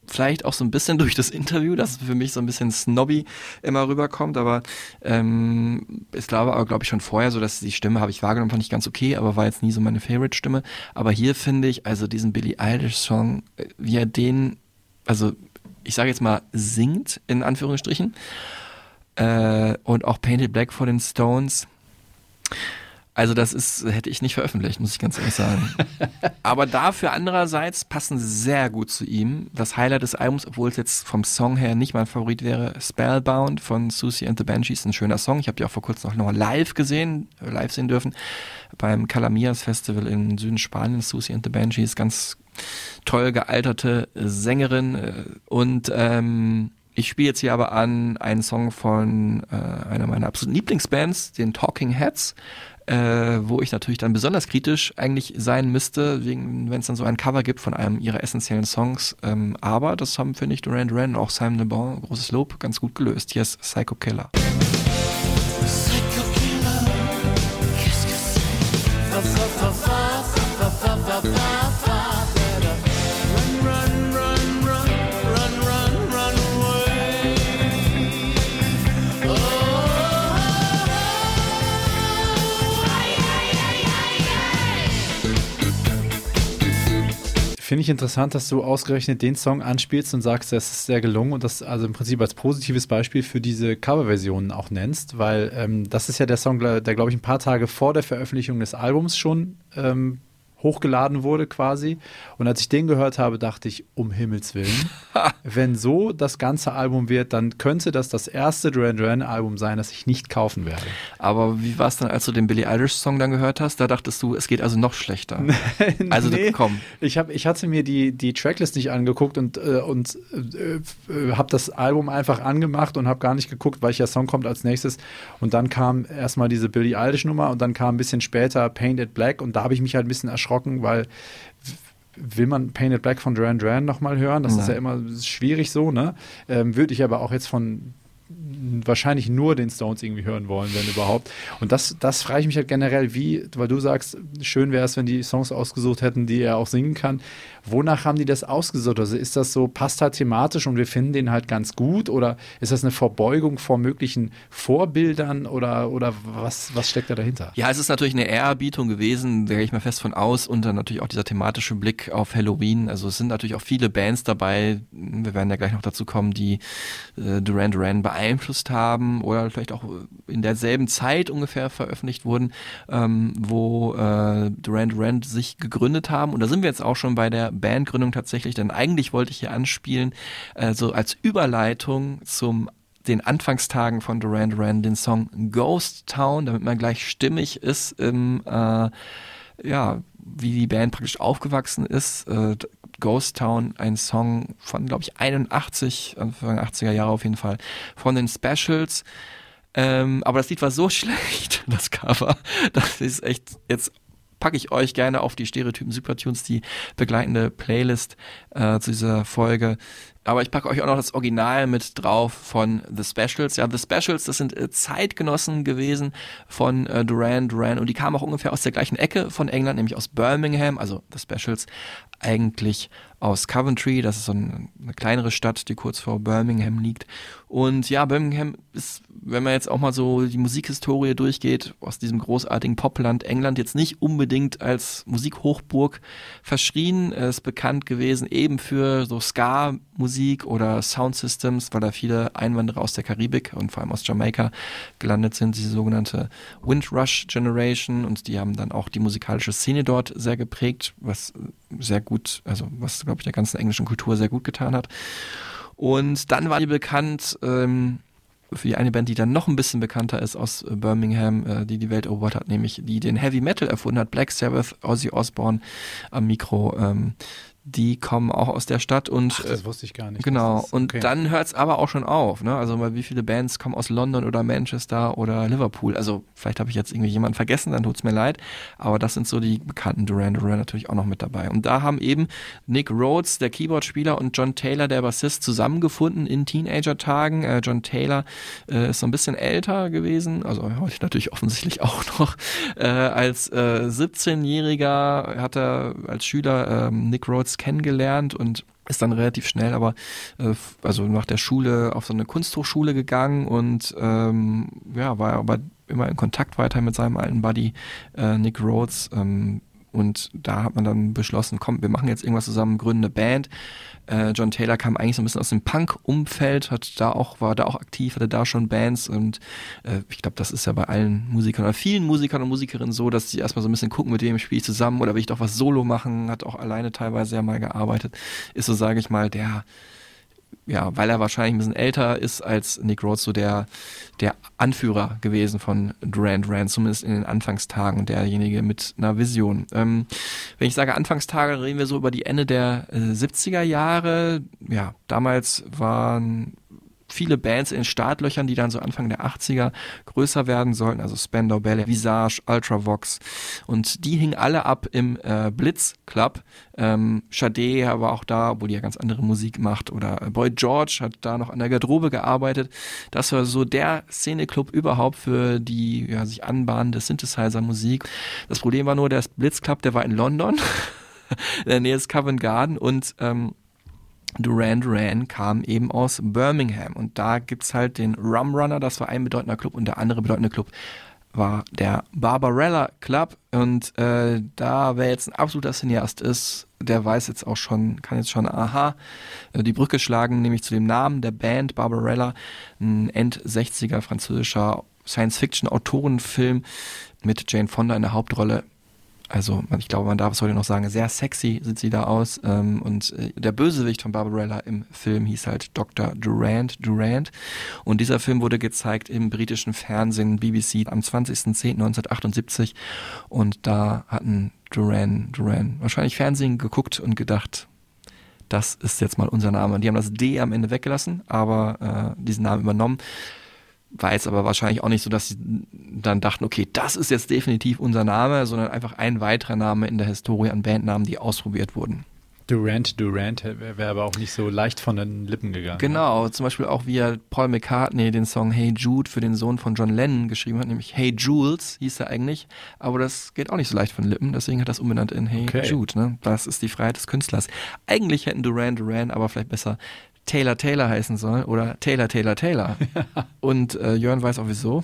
Speaker 2: vielleicht auch so ein bisschen [LAUGHS] durch das Interview, das für mich so ein bisschen snobby immer rüberkommt, aber ähm, ich glaube aber, glaube ich, schon vorher so, dass die Stimme habe ich wahrgenommen, fand ich ganz okay, aber war jetzt nie so meine Favorite-Stimme. Aber hier finde ich, also diesen Billie Eilish-Song, äh, wie er den, also ich sage jetzt mal, singt, in Anführungsstrichen, äh, und auch Painted Black von den Stones, also das ist, hätte ich nicht veröffentlicht, muss ich ganz ehrlich sagen. [LAUGHS] Aber dafür andererseits passen sehr gut zu ihm. Das Highlight des Albums, obwohl es jetzt vom Song her nicht mein Favorit wäre, Spellbound von Susie and the Banshees, ein schöner Song. Ich habe die auch vor kurzem noch live gesehen, äh, live sehen dürfen, beim Calamias Festival in Süden Spaniens, Susie and the Banshees, ganz toll gealterte Sängerin äh, und ähm, ich spiele jetzt hier aber an einen Song von äh, einer meiner absoluten Lieblingsbands, den Talking Heads, äh, wo ich natürlich dann besonders kritisch eigentlich sein müsste, wenn es dann so ein Cover gibt von einem ihrer essentiellen Songs. Ähm, aber das haben, finde ich, Duran Duran und auch Simon Le Bon, großes Lob, ganz gut gelöst. Hier ist Psycho Killer.
Speaker 1: Finde ich interessant, dass du ausgerechnet den Song anspielst und sagst, das ist sehr gelungen und das also im Prinzip als positives Beispiel für diese Coverversionen auch nennst, weil ähm, das ist ja der Song, der glaube ich ein paar Tage vor der Veröffentlichung des Albums schon ähm, hochgeladen wurde quasi. Und als ich den gehört habe, dachte ich, um Himmels Willen, [LAUGHS] wenn so das ganze Album wird, dann könnte das das erste Duran Duran Album sein, das ich nicht kaufen werde.
Speaker 2: Aber wie war es dann, als du den Billie Eilish Song dann gehört hast? Da dachtest du, es geht also noch schlechter. [LAUGHS] also
Speaker 1: Nee,
Speaker 2: komm.
Speaker 1: Ich, hab, ich hatte mir die, die Tracklist nicht angeguckt und, äh, und äh, äh, habe das Album einfach angemacht und habe gar nicht geguckt, welcher Song kommt als nächstes. Und dann kam erstmal diese Billie Eilish Nummer und dann kam ein bisschen später Painted Black und da habe ich mich halt ein bisschen erschrocken, weil will man Painted Black von Duran Duran nochmal hören? Das ist ja immer schwierig so, ne? Ähm, Würde ich aber auch jetzt von wahrscheinlich nur den Stones irgendwie hören wollen, wenn überhaupt. Und das, das frage ich mich halt generell, wie, weil du sagst, schön wäre es, wenn die Songs ausgesucht hätten, die er auch singen kann. Wonach haben die das ausgesucht? Also ist das so, passt halt thematisch und wir finden den halt ganz gut? Oder ist das eine Verbeugung vor möglichen Vorbildern oder, oder was, was steckt da dahinter?
Speaker 2: Ja, es ist natürlich eine Ehrerbietung gewesen, da gehe ich mal fest von aus, und dann natürlich auch dieser thematische Blick auf Halloween. Also es sind natürlich auch viele Bands dabei, wir werden ja gleich noch dazu kommen, die äh, Duran Duran beeinflusst haben oder vielleicht auch in derselben Zeit ungefähr veröffentlicht wurden, ähm, wo äh, Duran Duran sich gegründet haben. Und da sind wir jetzt auch schon bei der Bandgründung tatsächlich, denn eigentlich wollte ich hier anspielen, äh, so als Überleitung zum den Anfangstagen von Duran Duran den Song Ghost Town, damit man gleich stimmig ist im äh, ja, wie die Band praktisch aufgewachsen ist. Äh, Ghost Town, ein Song von, glaube ich, 81, Anfang 80er Jahre auf jeden Fall, von den Specials. Ähm, aber das Lied war so [LAUGHS] schlecht, das Cover, [LAUGHS] das ist echt jetzt packe ich euch gerne auf die Stereotypen Supertunes, die begleitende Playlist äh, zu dieser Folge. Aber ich packe euch auch noch das Original mit drauf von The Specials. Ja, The Specials, das sind äh, Zeitgenossen gewesen von äh, Duran Duran und die kamen auch ungefähr aus der gleichen Ecke von England, nämlich aus Birmingham, also The Specials eigentlich aus Coventry, das ist so eine, eine kleinere Stadt, die kurz vor Birmingham liegt. Und ja, Birmingham ist, wenn man jetzt auch mal so die Musikhistorie durchgeht, aus diesem großartigen Popland England jetzt nicht unbedingt als Musikhochburg verschrien, Er ist bekannt gewesen eben für so Ska-Musik oder Soundsystems, weil da viele Einwanderer aus der Karibik und vor allem aus Jamaika gelandet sind, diese sogenannte Windrush Generation und die haben dann auch die musikalische Szene dort sehr geprägt, was sehr gut, also was glaube ich der ganzen englischen Kultur sehr gut getan hat. Und dann war die bekannt ähm, für eine Band, die dann noch ein bisschen bekannter ist aus Birmingham, äh, die die Welt erobert hat, nämlich die den Heavy Metal erfunden hat, Black Sabbath, Ozzy Osbourne am Mikro. Ähm, die kommen auch aus der Stadt und
Speaker 1: Ach, das wusste ich gar nicht.
Speaker 2: Genau,
Speaker 1: ist-
Speaker 2: und
Speaker 1: okay.
Speaker 2: dann hört's aber auch schon auf, ne? Also mal wie viele Bands kommen aus London oder Manchester oder Liverpool. Also vielleicht habe ich jetzt irgendwie jemanden vergessen, dann tut's mir leid. Aber das sind so die bekannten Duran Duran natürlich auch noch mit dabei. Und da haben eben Nick Rhodes, der Keyboardspieler, und John Taylor, der Bassist, zusammengefunden in Teenager-Tagen. Äh, John Taylor äh, ist so ein bisschen älter gewesen, also heute natürlich offensichtlich [LAUGHS] auch noch. Äh, als äh, 17-Jähriger hat er als Schüler ähm, Nick Rhodes kennengelernt und ist dann relativ schnell aber äh, also nach der Schule auf so eine Kunsthochschule gegangen und ähm, ja war aber immer in Kontakt weiter mit seinem alten Buddy äh, Nick Rhodes ähm, und da hat man dann beschlossen, komm, wir machen jetzt irgendwas zusammen, gründen eine Band. Äh, John Taylor kam eigentlich so ein bisschen aus dem Punk-Umfeld, hat da auch, war da auch aktiv, hatte da schon Bands und äh, ich glaube, das ist ja bei allen Musikern oder vielen Musikern und Musikerinnen so, dass sie erstmal so ein bisschen gucken, mit wem spiele ich zusammen oder will ich doch was solo machen, hat auch alleine teilweise ja mal gearbeitet. Ist so, sage ich mal, der ja, weil er wahrscheinlich ein bisschen älter ist als Nick Rhodes, so der, der Anführer gewesen von Duran Duran, zumindest in den Anfangstagen derjenige mit einer Vision. Ähm, wenn ich sage Anfangstage, reden wir so über die Ende der äh, 70er Jahre. Ja, damals waren viele Bands in Startlöchern, die dann so Anfang der 80er größer werden sollten, also Spandau Ballet, Visage, Ultravox und die hingen alle ab im äh, Blitz Club. Ähm, Sade war auch da, obwohl die ja ganz andere Musik macht oder äh, Boy George hat da noch an der Garderobe gearbeitet. Das war so der Szeneclub überhaupt für die ja, sich anbahnende Synthesizer-Musik. Das Problem war nur, der Blitz Club, der war in London, in [LAUGHS] der Nähe des Covent Garden und ähm, Duran Duran kam eben aus Birmingham. Und da gibt's halt den Rum Runner, das war ein bedeutender Club und der andere bedeutende Club war der Barbarella Club. Und äh, da wer jetzt ein absoluter Cineast ist, der weiß jetzt auch schon, kann jetzt schon aha äh, die Brücke schlagen, nämlich zu dem Namen der Band Barbarella, ein End-60er französischer Science-Fiction-Autorenfilm mit Jane Fonda in der Hauptrolle Also ich glaube, man darf es heute noch sagen, sehr sexy sieht sie da aus. Ähm, und äh, der Bösewicht von Barbarella im Film hieß halt Dr. Durant Durant. Und dieser Film wurde gezeigt im britischen Fernsehen BBC am 20.10.1978. Und da hatten Duran Duran wahrscheinlich Fernsehen geguckt und gedacht, das ist jetzt mal unser Name. Die haben das D am Ende weggelassen, aber äh, diesen Namen übernommen. War jetzt aber wahrscheinlich auch nicht so, dass sie dann dachten, okay, das ist jetzt definitiv unser Name, sondern einfach ein weiterer Name in der Historie an Bandnamen, die ausprobiert wurden.
Speaker 1: Durant, Durant wäre wär aber auch nicht so leicht von den Lippen gegangen.
Speaker 2: Genau, zum Beispiel auch wie er Paul McCartney den Song Hey Jude für den Sohn von John Lennon geschrieben hat, nämlich Hey Jules hieß er eigentlich, aber das geht auch nicht so leicht von den Lippen, deswegen hat er das umbenannt in Hey
Speaker 1: Okay.
Speaker 2: Jude. Ne? Das ist die Freiheit des Künstlers. Eigentlich hätten Duran Duran aber vielleicht besser Taylor Taylor heißen sollen oder Taylor Taylor Taylor. [LAUGHS] Und äh, Jörn weiß auch wieso.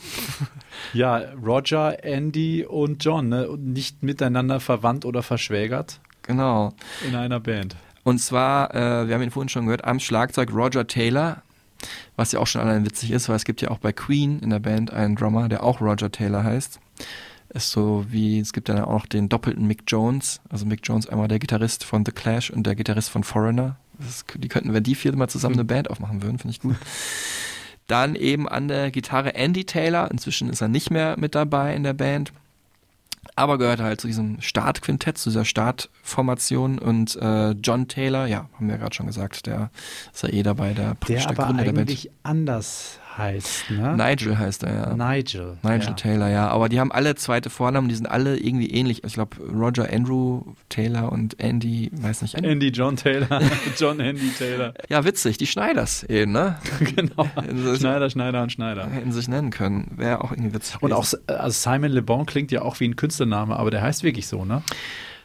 Speaker 1: Ja, Roger, Andy und John, ne? Nicht miteinander verwandt oder verschwägert
Speaker 2: Genau.
Speaker 1: in einer Band.
Speaker 2: Und zwar, äh, wir haben ihn vorhin schon gehört, am Schlagzeug Roger Taylor, was ja auch schon allein witzig ist, weil es gibt ja auch bei Queen in der Band einen Drummer, der auch Roger Taylor heißt. Ist so wie, es gibt dann auch noch den doppelten Mick Jones, also Mick Jones einmal der Gitarrist von The Clash und der Gitarrist von Foreigner. Ist, die könnten, wenn die vier mal zusammen eine Band aufmachen würden, finde ich gut. Dann eben an der Gitarre Andy Taylor, inzwischen ist er nicht mehr mit dabei in der Band aber gehört halt zu diesem Startquintett, zu dieser Startformation und äh, John Taylor, ja, haben wir gerade schon gesagt, der ist ja eh dabei, der, praktisch
Speaker 1: Der aber
Speaker 2: Gründer der Band.
Speaker 1: eigentlich anders heißt, ne?
Speaker 2: Nigel heißt er, ja.
Speaker 1: Nigel.
Speaker 2: Nigel
Speaker 1: ja.
Speaker 2: Taylor, ja. Aber die haben alle zweite Vornamen, die sind alle irgendwie ähnlich. Ich glaube, Roger Andrew Taylor und Andy, weiß nicht. Andy.
Speaker 1: Andy John Taylor, [LAUGHS] John Andy Taylor.
Speaker 2: Ja, witzig, die Schneiders eben, ne? [LAUGHS]
Speaker 1: genau.
Speaker 2: Also-
Speaker 1: Schneider, Schneider und Schneider.
Speaker 2: Hätten sich nennen können. Wäre auch irgendwie witzig.
Speaker 1: Und
Speaker 2: gewesen.
Speaker 1: auch also Simon Le Bon klingt ja auch wie ein Künstlername, aber der heißt wirklich so, ne?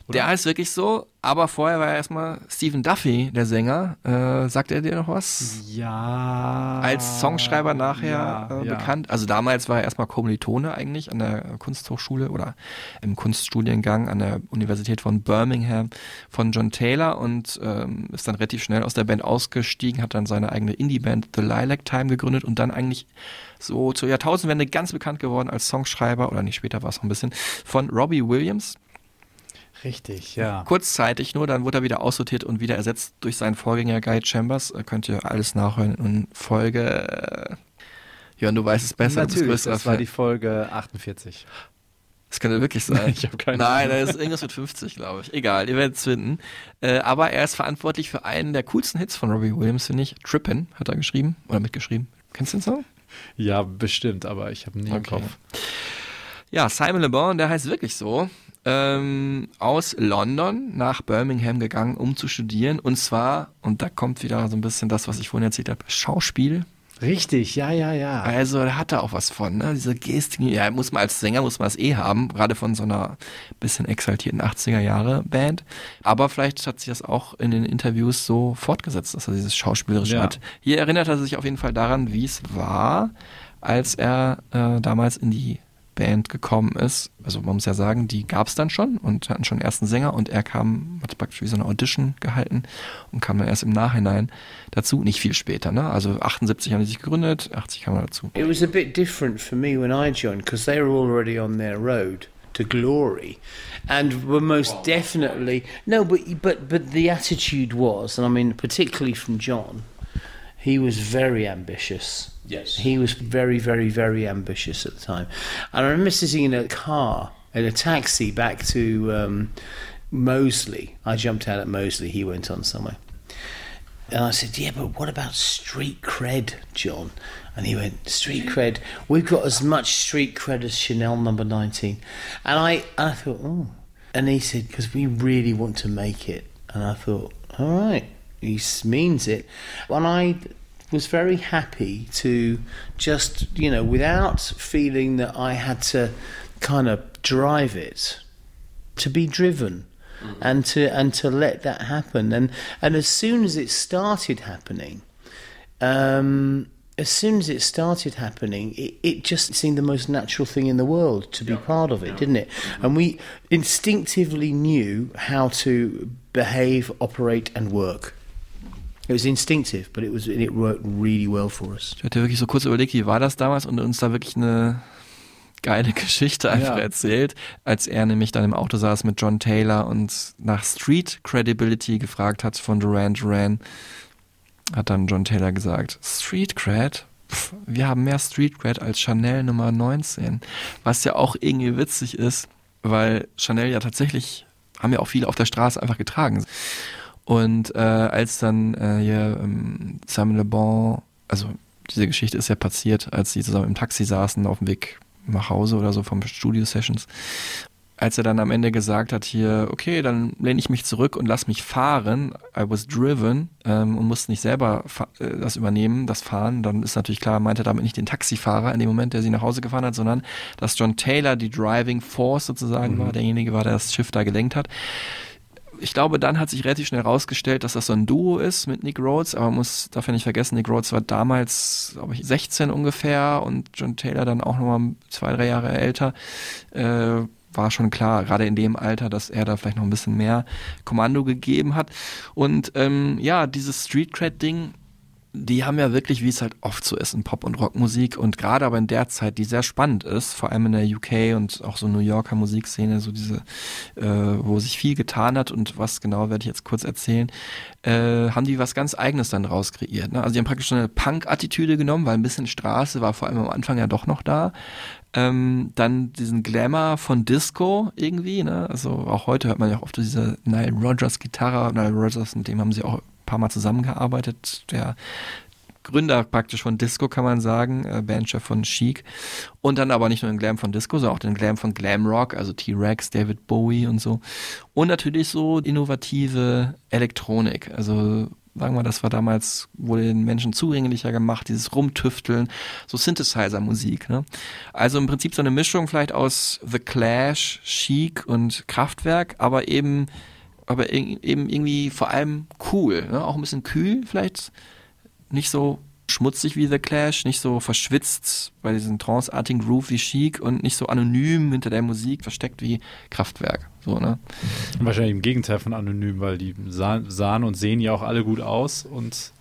Speaker 2: Der heißt wirklich so, aber vorher war er erstmal Stephen Duffy, der Sänger. Äh, sagt er dir noch was?
Speaker 1: Ja.
Speaker 2: als Songschreiber nachher
Speaker 1: ja,
Speaker 2: äh,
Speaker 1: ja.
Speaker 2: bekannt. Also damals war er erstmal Kommilitone eigentlich an der Kunsthochschule oder im Kunststudiengang an der Universität von Birmingham von John Taylor und ähm, ist dann relativ schnell aus der Band ausgestiegen, hat dann seine eigene Indie-Band The Lilac Time gegründet und dann eigentlich so zur Jahrtausendwende ganz bekannt geworden als Songschreiber, oder nicht später war es noch ein bisschen, von Robbie Williams.
Speaker 1: Richtig, ja.
Speaker 2: Kurzzeitig nur, dann wurde er wieder aussortiert und wieder ersetzt durch seinen Vorgänger Guy Chambers. Äh, Könnt ihr alles nachhören in Folge. Äh, Jörn, du weißt es besser.
Speaker 1: Natürlich, das war
Speaker 2: Fan.
Speaker 1: die Folge 48.
Speaker 2: Das könnte wirklich sein. [LAUGHS]
Speaker 1: Ich hab keine
Speaker 2: Nein, das ist irgendwas mit 50, glaube ich. Egal, ihr werdet es finden. Äh, aber er ist verantwortlich für einen der coolsten Hits von Robbie Williams, finde ich. Trippin' hat er geschrieben oder mitgeschrieben. Kennst du den Song?
Speaker 1: Ja, bestimmt, aber ich habe nie im
Speaker 2: Okay.
Speaker 1: Kopf.
Speaker 2: Ja, Simon Le Bon, der heißt wirklich so, ähm, aus London nach Birmingham gegangen, um zu studieren. Und zwar, und da kommt wieder so ein bisschen das, was ich vorhin erzählt habe, Schauspiel.
Speaker 1: Richtig, ja, ja, ja.
Speaker 2: Also da hat er auch was von, ne? Diese Gestik, ja, muss man als Sänger, muss man es eh haben, gerade von so einer bisschen exaltierten 80er Jahre Band. Aber vielleicht hat sich das auch in den Interviews so fortgesetzt, dass er dieses Schauspielerische
Speaker 1: Ja.
Speaker 2: hat. Hier erinnert er sich auf jeden Fall daran, wie es war, als er äh, damals in die Band gekommen ist. Also man muss ja sagen, die gab es dann schon und hatten schon einen ersten Sänger und er kam, hat praktisch wie so eine Audition gehalten und kam dann erst im Nachhinein dazu, nicht viel später. Ne? Also 78 haben die sich gegründet, 80 kam er dazu.
Speaker 4: It was a bit different for me when I joined because they were already on their road to glory, and were most definitely no. But but but the attitude was, and I mean particularly from John, he was very ambitious.
Speaker 3: Yes.
Speaker 4: he was very very very ambitious at the time, and I remember sitting in a car in a taxi back to um, Moseley. I jumped out at Mosley, He went on somewhere. And I said, Yeah, but what about street cred, John? And he went, Street cred? We've got as much street cred as Chanel number 19. And I, I thought, Oh. And he said, Because we really want to make it. And I thought, All right, he means it. When I was very happy to just, you know, without feeling that I had to kind of drive it, to be driven and to and to let that happen. And and as soon as it started happening um as soon as it started happening it, it just seemed the most natural thing in the world to be part of it didn't it? And we instinctively knew how to behave operate and work it was instinctive but it was it worked really well for us
Speaker 2: Ich hatte wirklich so kurz überlegt, wie war das damals und uns da wirklich eine geile [LAUGHS] Geschichte einfach
Speaker 1: Ja.
Speaker 2: erzählt, als er nämlich dann im Auto saß mit John Taylor und nach Street Credibility gefragt hat von Duran Duran, hat dann John Taylor gesagt, Street Cred? Pff, wir haben mehr Street Cred als Chanel Nummer 19. Was ja auch irgendwie witzig ist, weil Chanel ja tatsächlich, haben ja auch viele auf der Straße einfach getragen. Und äh, als dann äh, hier ähm, Sam Le Bon, also diese Geschichte ist ja passiert, als sie zusammen im Taxi saßen auf dem Weg nach Hause oder so vom Studio Sessions. Als er dann am Ende gesagt hat hier, okay, dann lehne ich mich zurück und lass mich fahren, I was driven ähm, und musste nicht selber äh, das übernehmen, das Fahren, dann ist natürlich klar, meinte er damit nicht den Taxifahrer in dem Moment, der sie nach Hause gefahren hat, sondern dass John Taylor die Driving Force sozusagen war, derjenige war, der das Schiff da gelenkt hat ich glaube, dann hat sich relativ schnell herausgestellt, dass das so ein Duo ist mit Nick Rhodes, aber man muss dafür nicht vergessen, Nick Rhodes war damals, glaube ich, 16 ungefähr und John Taylor dann auch nochmal zwei, drei Jahre älter. Äh, war schon klar, gerade in dem Alter, dass er da vielleicht noch ein bisschen mehr Kommando gegeben hat. Und ähm, ja, dieses Street Cred-Ding, die haben ja wirklich, wie es halt oft so ist in Pop- und Rockmusik und gerade aber in der Zeit, die sehr spannend ist, vor allem in der UK und auch so New Yorker Musikszene, so diese, äh, wo sich viel getan hat und was genau werde ich jetzt kurz erzählen, äh, haben die was ganz Eigenes dann raus kreiert. Ne? Also die haben praktisch so eine Punk-Attitüde genommen, weil ein bisschen Straße war vor allem am Anfang ja doch noch da. Ähm, dann diesen Glamour von Disco irgendwie, ne? Also auch heute hört man ja auch oft diese Nile Rodgers Gitarre, Nile Rodgers, mit dem haben sie auch paar Mal zusammengearbeitet, der Gründer praktisch von Disco, kann man sagen, äh, Bandchef von Chic. Und dann aber nicht nur den Glam von Disco, sondern auch den Glam von Glam Rock, also T-Rex, David Bowie und so. Und natürlich so innovative Elektronik. Also sagen wir, das war damals, wurde den Menschen zugänglicher gemacht, dieses Rumtüfteln, so Synthesizer-Musik. Ne? Also im Prinzip so eine Mischung vielleicht aus The Clash, Chic und Kraftwerk, aber eben, aber eben irgendwie vor allem cool, ne? auch ein bisschen kühl vielleicht, nicht so schmutzig wie The Clash, nicht so verschwitzt bei diesem tranceartigen Groove wie Chic und nicht so anonym hinter der Musik versteckt wie Kraftwerk. So, ne?
Speaker 1: Wahrscheinlich im Gegenteil von anonym, weil die sahen, sahen und sehen ja auch alle gut aus und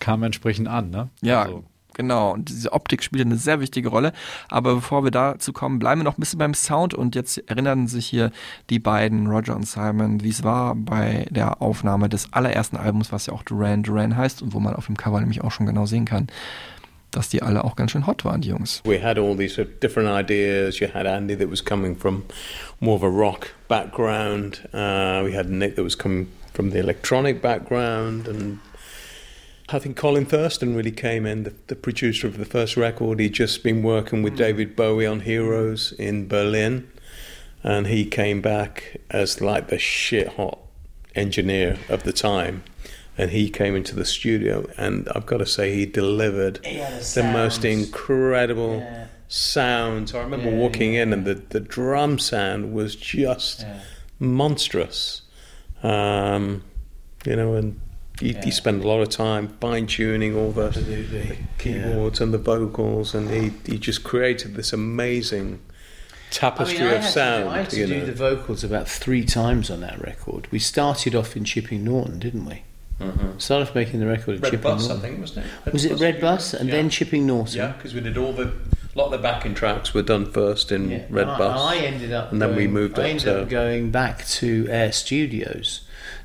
Speaker 1: kamen entsprechend an, ne?
Speaker 2: Ja,
Speaker 1: Also,
Speaker 2: genau. Und diese Optik spielt eine sehr wichtige Rolle. Aber bevor wir dazu kommen, bleiben wir noch ein bisschen beim Sound. Und jetzt erinnern sich hier die beiden, Roger und Simon, wie es war bei der Aufnahme des allerersten Albums, was ja auch Duran Duran heißt und wo man auf dem Cover nämlich auch schon genau sehen kann, dass die alle auch ganz schön hot waren, die Jungs.
Speaker 3: We had all these different ideas. You had Andy that was coming from more of a rock background. Uh, we had Nick that was coming from the electronic background, and I think Colin Thurston really came in, the, the producer of the first record. He'd just been working with David Bowie on Heroes in Berlin, and he came back as like the shit hot engineer of the time. And he came into the studio, and I've got to say, he delivered the most incredible sounds. I remember walking in, and the, the drum sound was just monstrous. Um, you know, and you, you spend a lot of time fine tuning all the, the keyboards and the vocals, and he, he just created this amazing tapestry
Speaker 4: I
Speaker 3: of
Speaker 4: had
Speaker 3: sound.
Speaker 4: To, I had to do
Speaker 3: know.
Speaker 4: the vocals about three times on that record. We started off in Chipping Norton, didn't we? Mm-hmm. Started off making the record at
Speaker 3: Red
Speaker 4: Chipping
Speaker 3: Bus, I
Speaker 4: Norton.
Speaker 3: think, wasn't it?
Speaker 4: Was it Red Bus and
Speaker 3: Yeah.
Speaker 4: then Chipping Norton?
Speaker 3: Yeah, because we did all the a lot of the backing tracks were done first in
Speaker 4: Yeah.
Speaker 3: Red
Speaker 4: and I,
Speaker 3: Bus,
Speaker 4: I ended up
Speaker 3: and then we moved
Speaker 4: I
Speaker 3: up
Speaker 4: ended
Speaker 3: to
Speaker 4: up going back to Air Studios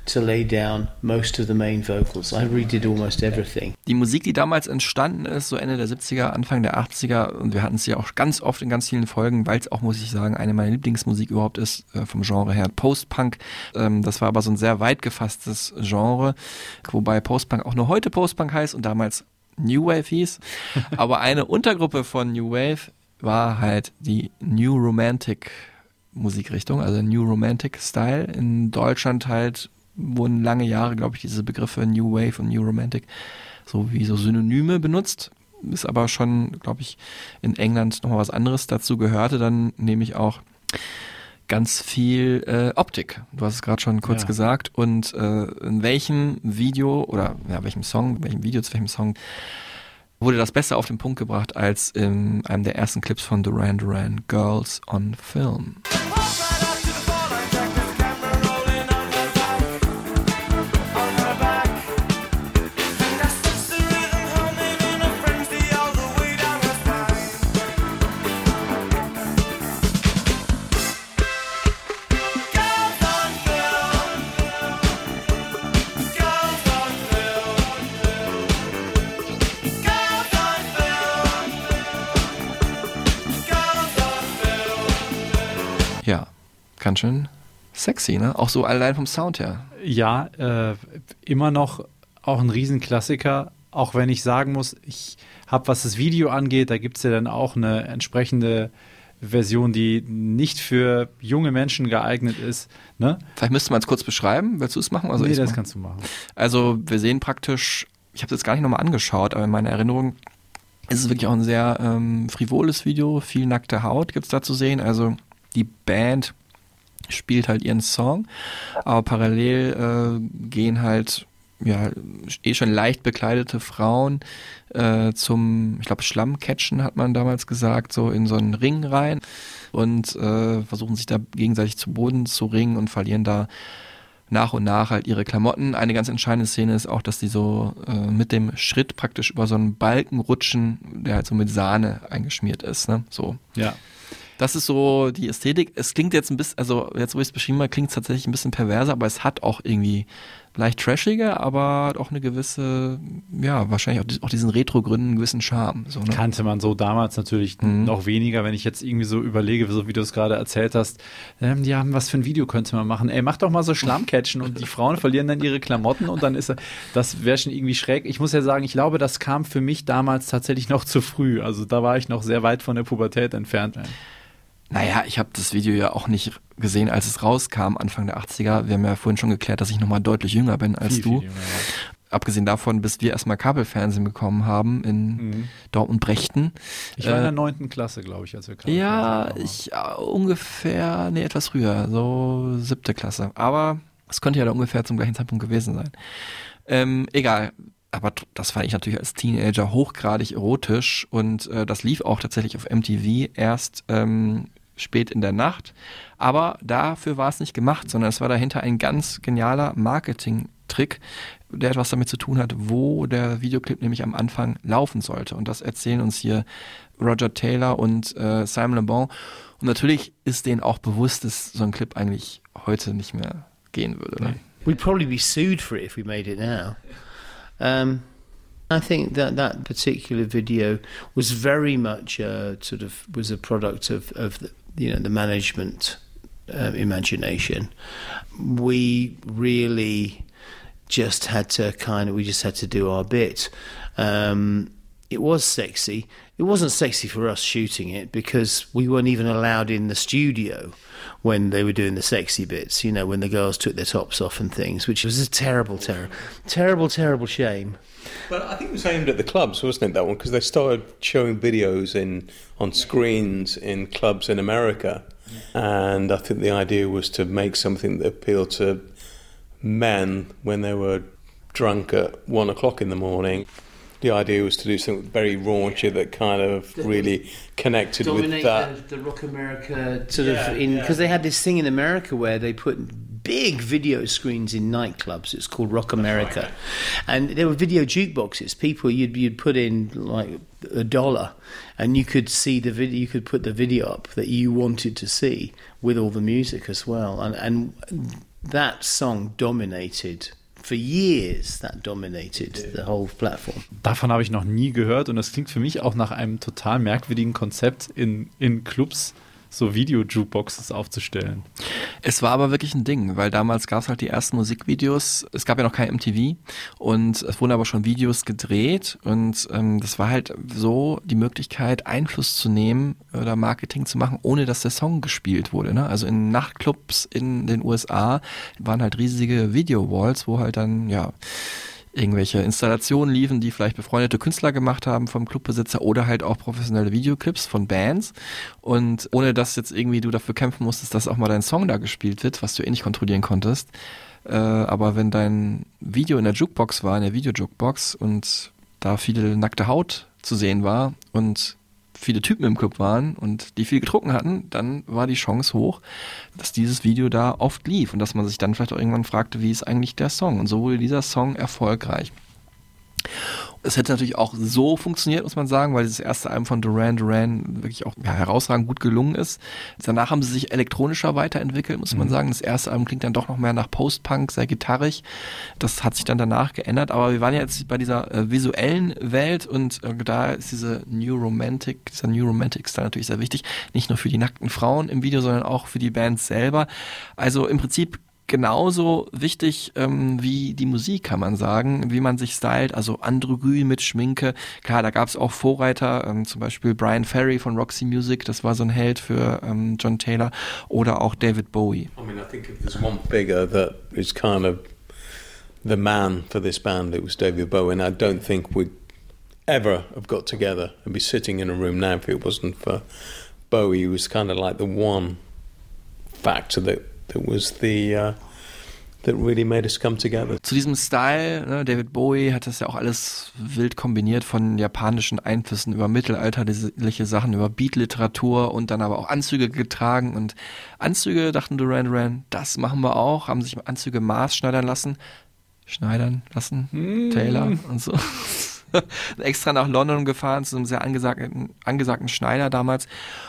Speaker 4: to lay down most of the main vocals. I redid almost everything.
Speaker 2: Die Musik, die damals entstanden ist, so Ende der 70er, Anfang der 80er, und wir hatten es ja auch ganz oft in ganz vielen Folgen, weil es auch, muss ich sagen, eine meiner Lieblingsmusik überhaupt ist, äh, vom Genre her, Post-Punk. Ähm, das war aber so ein sehr weit gefasstes Genre, wobei Post-Punk auch nur heute Post-Punk heißt und damals New Wave hieß. [LAUGHS] aber eine Untergruppe von New Wave war halt die New Romantic Musikrichtung, also New Romantic Style. In Deutschland halt wurden lange Jahre, glaube ich, diese Begriffe New Wave und New Romantic so wie so Synonyme benutzt. Ist aber schon, glaube ich, in England nochmal was anderes. Dazu gehörte dann nämlich auch ganz viel äh, Optik. Du hast es gerade schon kurz
Speaker 1: Ja.
Speaker 2: gesagt. Und äh, in welchem Video oder ja, welchem Song, welchem Video zu welchem Song wurde das besser auf den Punkt gebracht als in einem der ersten Clips von Duran Duran, Girls on Film. Ganz schön sexy, ne? Auch so allein vom Sound her.
Speaker 1: Ja, äh, immer noch auch ein Riesenklassiker, auch wenn ich sagen muss, ich habe, was das Video angeht, da gibt es ja dann auch eine entsprechende Version, die nicht für junge Menschen geeignet ist. Ne?
Speaker 2: Vielleicht müsste man es kurz beschreiben. Willst du es machen? Also
Speaker 1: nee, das kannst du machen.
Speaker 2: Also wir sehen praktisch, ich habe es jetzt gar nicht nochmal angeschaut, aber in meiner Erinnerung ist es wirklich auch ein sehr ähm, frivoles Video, viel nackte Haut gibt es da zu sehen. Also die Band spielt halt ihren Song, aber parallel äh, gehen halt ja eh schon leicht bekleidete Frauen äh, zum, ich glaube Schlammcatchen hat man damals gesagt, so in so einen Ring rein und äh, versuchen sich da gegenseitig zu Boden zu ringen und verlieren da nach und nach halt ihre Klamotten. Eine ganz entscheidende Szene ist auch, dass die so äh, mit dem Schritt praktisch über so einen Balken rutschen, der halt so mit Sahne eingeschmiert ist. Ne? So.
Speaker 1: Ja.
Speaker 2: Das ist so die Ästhetik. Es klingt jetzt ein bisschen, also jetzt wo ich es beschrieben habe, klingt es tatsächlich ein bisschen perverser, aber es hat auch irgendwie leicht trashiger, aber auch eine gewisse, ja, wahrscheinlich auch, auch diesen Retro-Gründen einen gewissen Charme. So, ne?
Speaker 1: Kannte man so damals natürlich
Speaker 2: Mhm.
Speaker 1: noch weniger, wenn ich jetzt irgendwie so überlege, so wie du es gerade erzählt hast. Ähm, ja, was für ein Video könnte man machen? Ey, mach doch mal so Schlammcatchen und die [LAUGHS] Frauen verlieren dann ihre Klamotten und dann ist das wäre schon irgendwie schräg. Ich muss ja sagen, ich glaube, das kam für mich damals tatsächlich noch zu früh. Also da war ich noch sehr weit von der Pubertät entfernt.
Speaker 2: Naja, ich habe das Video ja auch nicht gesehen, als es rauskam, Anfang der 80er. Wir haben ja vorhin schon geklärt, dass ich nochmal deutlich jünger bin als
Speaker 1: Viel,
Speaker 2: du.
Speaker 1: viel.
Speaker 2: Abgesehen davon, bis wir erstmal Kabelfernsehen bekommen haben in
Speaker 1: Mhm.
Speaker 2: Dortmund-Brechten.
Speaker 1: Ich war in
Speaker 2: Äh,
Speaker 1: der neunten Klasse, glaube ich, als wir kamen.
Speaker 2: Ja, ich äh, ungefähr, nee, etwas früher, so siebte Klasse. Aber es könnte ja da ungefähr zum gleichen Zeitpunkt gewesen sein. Ähm, egal. Aber das fand ich natürlich als Teenager hochgradig erotisch und äh, das lief auch tatsächlich auf MTV erst ähm, spät in der Nacht. Aber dafür war es nicht gemacht, sondern es war dahinter ein ganz genialer Marketing-Trick, der etwas damit zu tun hat, wo der Videoclip nämlich am Anfang laufen sollte. Und das erzählen uns hier Roger Taylor und äh, Simon Le Bon. Und natürlich ist denen auch bewusst, dass so ein Clip eigentlich heute nicht mehr gehen würde. Ne?
Speaker 4: We'd probably be sued for it if we made it now. Um, I think that that particular video was very much uh, sort of was a product of of the, you know the management um, imagination. We really just had to kind of we just had to do our bit. Um, it was sexy. It wasn't sexy for us shooting it because we weren't even allowed in the studio when they were doing the sexy bits, you know, when the girls took their tops off and things, which was a terrible, terrible, terrible, terrible shame.
Speaker 3: But I think it was aimed at the clubs, wasn't it? That one because they started showing videos in on screens in clubs in America, and I think the idea was to make something that appealed to men when they were drunk at one o'clock in the morning. The idea was to do something very raunchy that kind of really connected with that.
Speaker 4: the, the rock America sort
Speaker 3: Yeah,
Speaker 4: of in
Speaker 3: yeah.
Speaker 4: because they had this thing in America where they put big video screens in nightclubs. It's called Rock America, and there were video jukeboxes. People you'd you'd put in like a dollar, and you could see the video. You could put the video up that you wanted to see with all the music as well, and and that song dominated. For years, that dominated the whole platform.
Speaker 1: Davon habe ich noch nie gehört und das klingt für mich auch nach einem total merkwürdigen Konzept in, in Clubs so Video-Jukeboxes aufzustellen.
Speaker 2: Es war aber wirklich ein Ding, weil damals gab es halt die ersten Musikvideos. Es gab ja noch kein MTV und es wurden aber schon Videos gedreht und ähm, das war halt so die Möglichkeit, Einfluss zu nehmen oder Marketing zu machen, ohne dass der Song gespielt wurde. Ne? Also in Nachtclubs in den USA waren halt riesige Video-Walls, wo halt dann, ja, irgendwelche Installationen liefen, die vielleicht befreundete Künstler gemacht haben vom Clubbesitzer oder halt auch professionelle Videoclips von Bands. Und ohne dass jetzt irgendwie du dafür kämpfen musstest, dass auch mal dein Song da gespielt wird, was du eh nicht kontrollieren konntest. Äh, aber wenn dein Video in der Jukebox war, in der Video-Jukebox und da viele nackte Haut zu sehen war und viele Typen im Club waren und die viel getrunken hatten, dann war die Chance hoch, dass dieses Video da oft lief und dass man sich dann vielleicht auch irgendwann fragte, wie ist eigentlich der Song? Und so wurde dieser Song erfolgreich. Es hätte natürlich auch so funktioniert, muss man sagen, weil dieses erste Album von Duran Duran wirklich auch ja, herausragend gut gelungen ist. Danach haben sie sich elektronischer weiterentwickelt, muss man
Speaker 1: Mhm.
Speaker 2: sagen. Das erste Album klingt dann doch noch mehr nach Post-Punk, sehr gitarrig. Das hat sich dann danach geändert. Aber wir waren ja jetzt bei dieser äh, visuellen Welt und äh, da ist diese New Romantic, dieser New Romantic-Style natürlich sehr wichtig. Nicht nur für die nackten Frauen im Video, sondern auch für die Bands selber. Also im Prinzip genauso wichtig ähm, wie die Musik, kann man sagen, wie man sich stylt, also Androgyn mit Schminke. Klar, da gab es auch Vorreiter, ähm, zum Beispiel Brian Ferry von Roxy Music, das war so ein Held für ähm, John Taylor, oder auch David Bowie.
Speaker 3: I mean, I think if there's one figure that is kind of the man for this band, it was David Bowie, and I don't think we'd ever have got together and be sitting in a room now if it wasn't for Bowie. He was kind of like the one factor that, that was the uh, that really made us come together.
Speaker 2: Zu diesem Style, ne, David Bowie hat das ja auch alles wild kombiniert von japanischen Einflüssen über mittelalterliche Sachen, über Beat-Literatur und dann aber auch Anzüge getragen. Und Anzüge, dachten Duran Duran, das machen wir auch, haben sich Anzüge maßschneidern lassen, schneidern lassen, Taylor und so. [LAUGHS] extra nach London gefahren zu einem sehr angesagten, angesagten Schneider damals.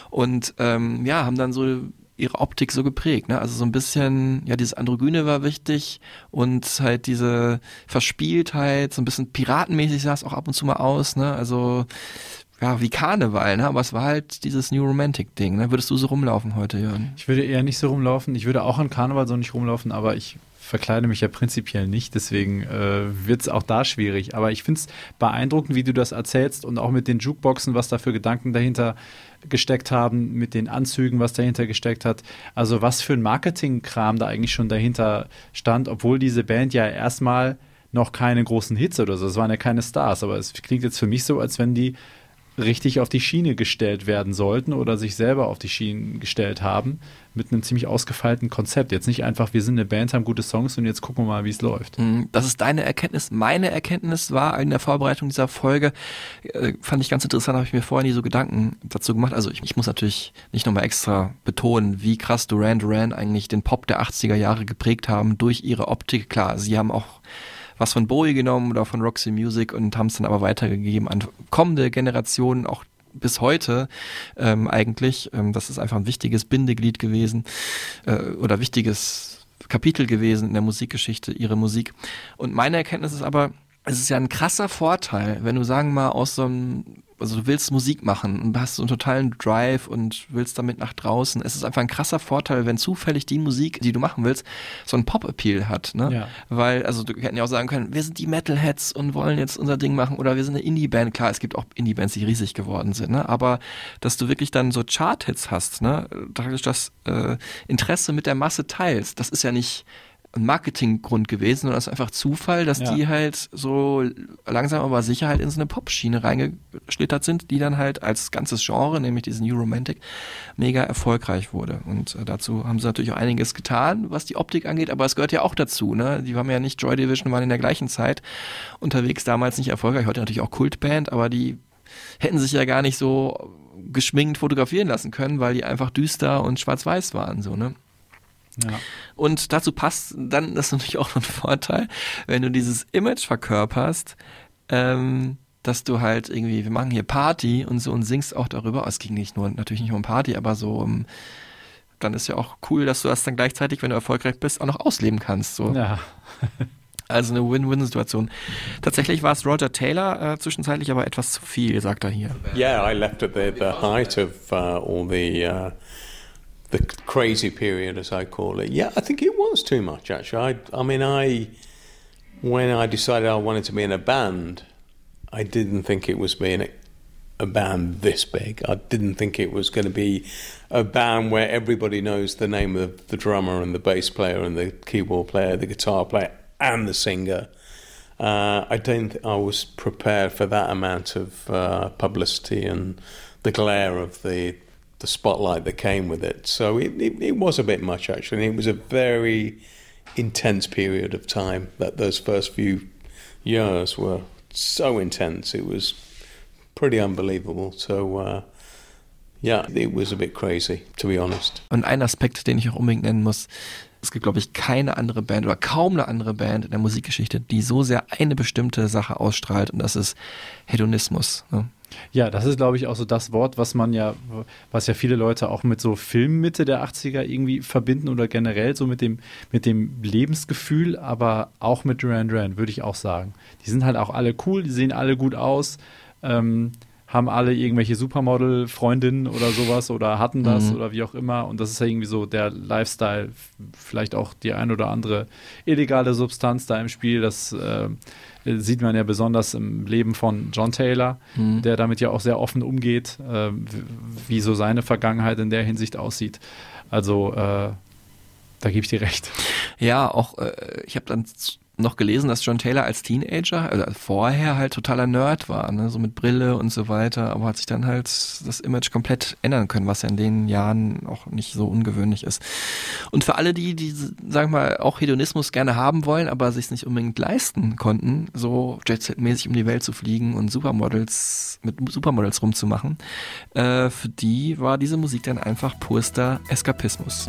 Speaker 2: Und ähm, ja, haben dann so ihre Optik so geprägt, ne? Also so ein bisschen, ja, dieses Androgyne war wichtig und halt diese Verspieltheit, so ein bisschen piratenmäßig sah es auch ab und zu mal aus, ne? Also ja, wie Karneval, ne? Aber es war halt dieses New Romantic Ding, ne? Würdest du so rumlaufen heute, Jörn?
Speaker 1: Ich würde eher nicht so rumlaufen. Ich würde auch an Karneval so nicht rumlaufen, aber ich verkleide mich ja prinzipiell nicht, deswegen äh, wird es auch da schwierig. Aber ich finde es beeindruckend, wie du das erzählst und auch mit den Jukeboxen, was da für Gedanken dahinter gesteckt haben, mit den Anzügen, was dahinter gesteckt hat. Also was für ein Marketingkram da eigentlich schon dahinter stand, obwohl diese Band ja erstmal noch keine großen Hits oder so, es waren ja keine Stars, aber es klingt jetzt für mich so, als wenn die richtig auf die Schiene gestellt werden sollten oder sich selber auf die Schienen gestellt haben mit einem ziemlich ausgefeilten Konzept. Jetzt nicht einfach, wir sind eine Band, haben gute Songs und jetzt gucken wir mal, wie es läuft.
Speaker 2: Mm, Das ist deine Erkenntnis. Meine Erkenntnis war in der Vorbereitung dieser Folge, äh, fand ich ganz interessant, habe ich mir vorher nie so Gedanken dazu gemacht. Also ich, ich muss natürlich nicht nochmal extra betonen, wie krass Duran Duran eigentlich den Pop der 80er Jahre geprägt haben durch ihre Optik. Klar, sie haben auch was von Bowie genommen oder von Roxy Music und haben es dann aber weitergegeben an kommende Generationen, auch bis heute ähm, eigentlich. Ähm, das ist einfach ein wichtiges Bindeglied gewesen äh, oder wichtiges Kapitel gewesen in der Musikgeschichte, ihre Musik. Und meine Erkenntnis ist aber, es ist ja ein krasser Vorteil, wenn du sagen wir mal aus so einem, also du willst Musik machen und hast so einen totalen Drive und willst damit nach draußen. Es ist einfach ein krasser Vorteil, wenn zufällig die Musik, die du machen willst, so einen Pop-Appeal hat, ne?
Speaker 1: Ja.
Speaker 2: Weil, also du hätten ja auch sagen können, wir sind die Metalheads und wollen jetzt unser Ding machen oder wir sind eine Indie-Band. Klar, es gibt auch Indie-Bands, die riesig geworden sind, ne? Aber dass du wirklich dann so Chart-Hits hast, ne? Praktisch das äh, Interesse mit der Masse teilst, das ist ja nicht ein Marketinggrund gewesen, sondern es ist einfach Zufall, dass
Speaker 1: Ja.
Speaker 2: die halt so langsam aber sicher halt in so eine Pop-Schiene reingeschlittert sind, die dann halt als ganzes Genre, nämlich diese New Romantic, mega erfolgreich wurde. Und äh, dazu haben sie natürlich auch einiges getan, was die Optik angeht, aber es gehört ja auch dazu, ne? Die haben ja nicht Joy Division, waren in der gleichen Zeit unterwegs, damals nicht erfolgreich, heute natürlich auch Kultband, aber die hätten sich ja gar nicht so geschminkt fotografieren lassen können, weil die einfach düster und schwarz-weiß waren, so, ne?
Speaker 1: Ja.
Speaker 2: Und dazu passt dann, das ist natürlich auch noch ein Vorteil, wenn du dieses Image verkörperst, ähm, dass du halt irgendwie, wir machen hier Party und so und singst auch darüber. Es ging nicht nur, natürlich nicht nur um Party, aber so, um, dann ist ja auch cool, dass du das dann gleichzeitig, wenn du erfolgreich bist, auch noch ausleben kannst. So.
Speaker 1: Ja. [LAUGHS]
Speaker 2: Also eine Win-Win-Situation. Tatsächlich war es Roger Taylor äh, zwischenzeitlich aber etwas zu viel, sagt er hier.
Speaker 3: Yeah, I left at the, the height of uh, all the uh, the crazy period, as I call it. Yeah, I think it was too much. Actually, I, I mean, I when I decided I wanted to be in a band, I didn't think it was being a, band this big. I didn't think it was going to be a band where everybody knows the name of the drummer and the bass player and the keyboard player, the guitar player, and the singer. Uh, I don't. Th- I was prepared for that amount of uh, publicity and the glare of the the spotlight that came with it. So it, it, it was a bit much actually. And it was a very intense period of time. That those first few years were so intense. It was pretty unbelievable. So. Uh, yeah, it was a bit crazy, to be honest.
Speaker 2: Und ein Aspekt, den ich auch unbedingt nennen muss, Es gibt, glaube ich, keine andere Band oder kaum eine andere Band in der Musikgeschichte, die so sehr eine bestimmte Sache ausstrahlt und das ist Hedonismus. Ne?
Speaker 1: Ja, das ist, glaube ich, auch so das Wort, was man ja, was ja viele Leute auch mit so Filmen Mitte der 80er irgendwie verbinden oder generell so mit dem, mit dem Lebensgefühl, aber auch mit Duran Duran, würde ich auch sagen. Die sind halt auch alle cool, die sehen alle gut aus, ähm, haben alle irgendwelche Supermodel-Freundinnen oder sowas oder hatten das
Speaker 2: Mhm.
Speaker 1: oder wie auch immer. Und das ist ja irgendwie so der Lifestyle, vielleicht auch die ein oder andere illegale Substanz da im Spiel. Das äh, sieht man ja besonders im Leben von John Taylor,
Speaker 2: Mhm.
Speaker 1: der damit ja auch sehr offen umgeht, äh, wie so seine Vergangenheit in der Hinsicht aussieht. Also äh, da gebe ich dir recht.
Speaker 2: Ja, auch äh, ich habe dann noch gelesen, dass John Taylor als Teenager, also vorher halt totaler Nerd war, ne? so mit Brille und so weiter, aber hat sich dann halt das Image komplett ändern können, was ja in den Jahren auch nicht so ungewöhnlich ist. Und für alle die, die, sagen wir mal, auch Hedonismus gerne haben wollen, aber sich nicht unbedingt leisten konnten, so Jet-Set-mäßig um die Welt zu fliegen und Supermodels mit Supermodels rumzumachen, äh, für die war diese Musik dann einfach purster Eskapismus.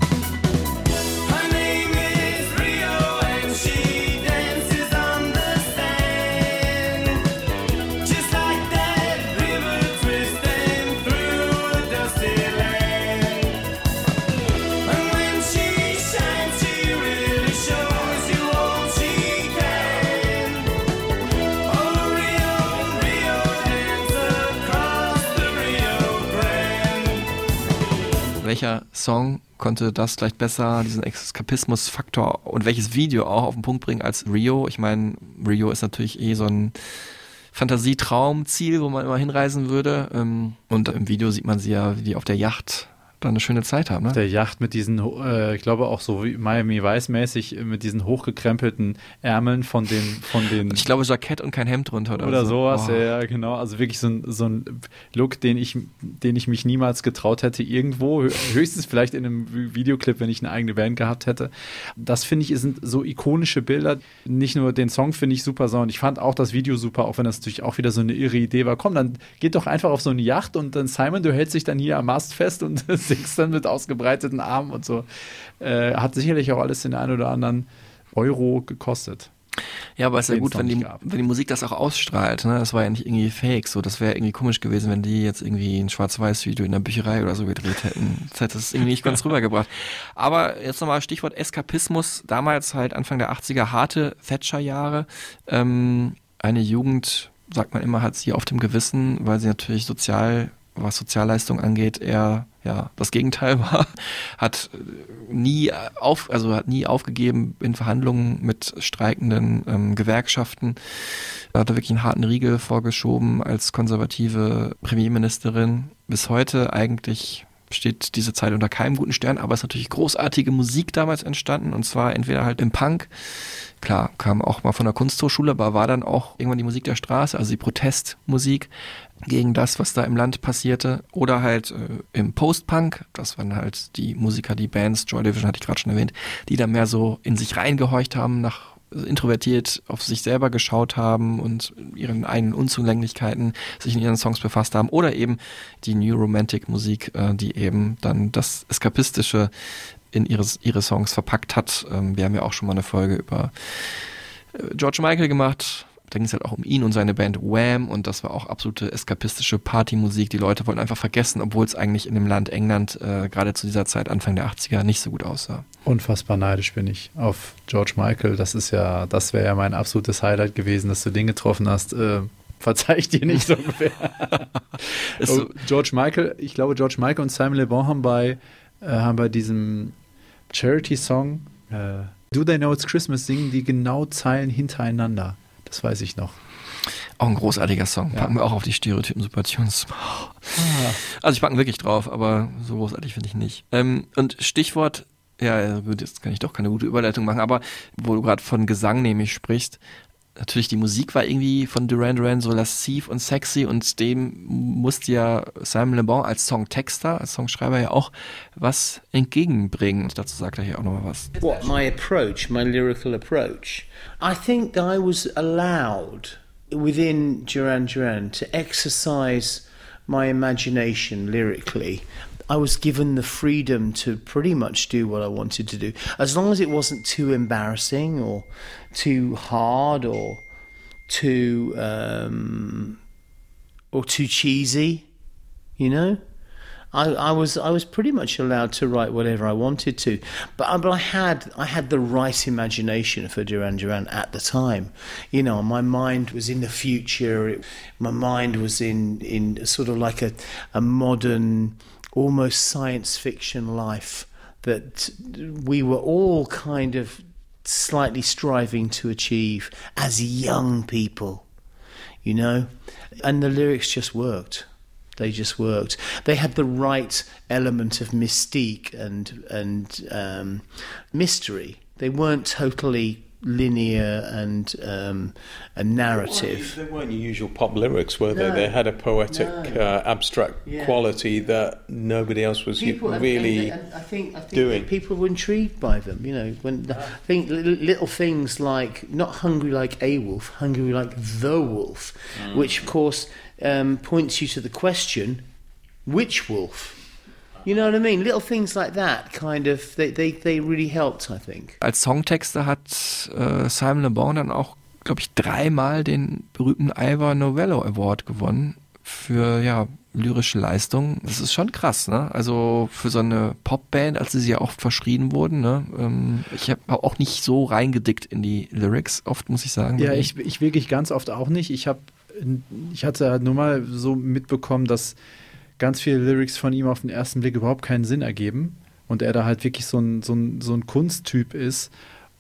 Speaker 2: Welcher Song konnte das vielleicht besser, diesen Eskapismus-Faktor und welches Video auch auf den Punkt bringen als Rio? Ich meine, Rio ist natürlich eh so ein Fantasietraumziel, wo man immer hinreisen würde. Ähm, Und im Video sieht man sie ja, wie auf der Yacht da eine schöne Zeit haben. Ne?
Speaker 1: Der Yacht mit diesen, äh, ich glaube auch so wie Miami Vice mäßig, äh, mit diesen hochgekrempelten Ärmeln von den, von den
Speaker 2: Ich glaube, Jackett und kein Hemd drunter oder,
Speaker 1: oder
Speaker 2: so.
Speaker 1: sowas,
Speaker 2: Oh.
Speaker 1: ja, genau. Also wirklich so ein, so ein Look, den ich, den ich mich niemals getraut hätte, irgendwo. Hö- Höchstens vielleicht in einem Vi- Videoclip, wenn ich eine eigene Band gehabt hätte. Das finde ich, sind so ikonische Bilder. Nicht nur den Song finde ich super, sondern ich fand auch das Video super, auch wenn das natürlich auch wieder so eine irre Idee war. Komm, dann geht doch einfach auf so eine Yacht und dann Simon, du hältst dich dann hier am Mast fest und [LAUGHS] singst dann mit ausgebreiteten Armen und so. Äh, hat sicherlich auch alles den einen oder anderen Euro gekostet.
Speaker 2: Ja, aber es ist ja gut, wenn die, wenn die Musik das auch ausstrahlt. Ne? Das war ja nicht irgendwie fake. So, das wäre irgendwie komisch gewesen, wenn die jetzt irgendwie ein Schwarz-Weiß-Video in der Bücherei oder so gedreht hätten. Das hätte es irgendwie nicht ganz [LAUGHS] rübergebracht. Aber jetzt nochmal Stichwort Eskapismus. Damals halt Anfang der 80er harte Thatcher-Jahre. Ähm, eine Jugend, sagt man immer, hat sie auf dem Gewissen, weil sie natürlich sozial, was Sozialleistung angeht, eher ja, das Gegenteil [LAUGHS] war, hat nie auf, also hat nie aufgegeben in Verhandlungen mit streikenden ähm, Gewerkschaften. Hat da wirklich einen harten Riegel vorgeschoben als konservative Premierministerin. Bis heute eigentlich steht diese Zeit unter keinem guten Stern, aber es ist natürlich großartige Musik damals entstanden und zwar entweder halt im Punk, klar, kam auch mal von der Kunsthochschule, aber war dann auch irgendwann die Musik der Straße, also die Protestmusik gegen das, was da im Land passierte, oder halt äh, im Post-Punk, das waren halt die Musiker, die Bands, Joy Division hatte ich gerade schon erwähnt, die da mehr so in sich reingehorcht haben, nach äh, introvertiert auf sich selber geschaut haben und ihren eigenen Unzulänglichkeiten sich in ihren Songs befasst haben oder eben die New Romantic Musik, äh, die eben dann das Eskapistische in ihres, ihre Songs verpackt hat. Ähm, wir haben ja auch schon mal eine Folge über äh, George Michael gemacht. Da ging es halt auch um ihn und seine Band Wham und das war auch absolute eskapistische Partymusik. Die Leute wollten einfach vergessen, obwohl es eigentlich in dem Land England äh, gerade zu dieser Zeit, Anfang der 80er, nicht so gut aussah.
Speaker 1: Unfassbar neidisch bin ich auf George Michael. Das ist ja, das wäre ja mein absolutes Highlight gewesen, dass du den getroffen hast. Äh, verzeih ich dir nicht so [LAUGHS] ungefähr.
Speaker 2: Ist
Speaker 1: oh,
Speaker 2: so-
Speaker 1: George Michael, ich glaube, George Michael und Simon Le Bon haben bei, äh, haben bei diesem Charity-Song äh, Do They Know It's Christmas singen die genau Zeilen hintereinander. Das weiß ich noch.
Speaker 2: Auch ein großartiger Song.
Speaker 1: Ja.
Speaker 2: Packen wir auch auf die Stereotypen Supertunes.
Speaker 1: Ah.
Speaker 2: Also ich packen wirklich drauf, aber so großartig finde ich nicht. Ähm, und Stichwort, ja gut, jetzt kann ich doch keine gute Überleitung machen, aber wo du gerade von Gesang nämlich sprichst, natürlich die Musik war irgendwie von Duran Duran so lassiv und sexy und dem musste ja Simon Le Bon als Songtexter, als Songschreiber ja auch was entgegenbringen. Und dazu sagt er hier auch nochmal was.
Speaker 4: What my approach, my lyrical approach? I think I was allowed within Duran Duran to exercise my imagination lyrically. I was given the freedom to pretty much do what I wanted to do, as long as it wasn't too embarrassing or too hard or too um, or too cheesy, you know. I, I was I was pretty much allowed to write whatever I wanted to, but I, but I had I had the right imagination for Duran Duran at the time. You know, my mind was in the future. It, my mind was in in sort of like a a modern, almost science fiction life that we were all kind of slightly striving to achieve as young people. You know, and the lyrics just worked. They just worked. They had the right element of mystique and and um, mystery. They weren't totally linear and um, a narrative.
Speaker 3: They weren't your usual pop lyrics, were they?
Speaker 4: No.
Speaker 3: They had a poetic,
Speaker 4: No.
Speaker 3: uh, abstract
Speaker 4: Yeah.
Speaker 3: quality that nobody else was
Speaker 4: People,
Speaker 3: really
Speaker 4: and- and I think, I think
Speaker 3: doing.
Speaker 4: people were intrigued by them. You know, when I think little things like not hungry like a wolf, hungry like the wolf,
Speaker 3: Mm.
Speaker 4: which of course um, points you to the question, which wolf? You know what I mean? Little things like that kind of they, they, they really helped, I think.
Speaker 2: Als Songtexter hat äh, Simon Le Bon dann auch, glaube ich, dreimal den berühmten Ivor Novello Award gewonnen für ja lyrische Leistung. Das ist schon krass, ne? Also für so eine Popband, als sie ja oft verschrien wurden, ne? Ähm, ich habe auch nicht so reingedickt in die Lyrics, oft muss ich sagen.
Speaker 1: Ja, ich, ich wirklich ganz oft auch nicht. Ich habe, ich hatte halt nur mal so mitbekommen, dass ganz viele Lyrics von ihm auf den ersten Blick überhaupt keinen Sinn ergeben und er da halt wirklich so ein, so ein, so ein Kunsttyp ist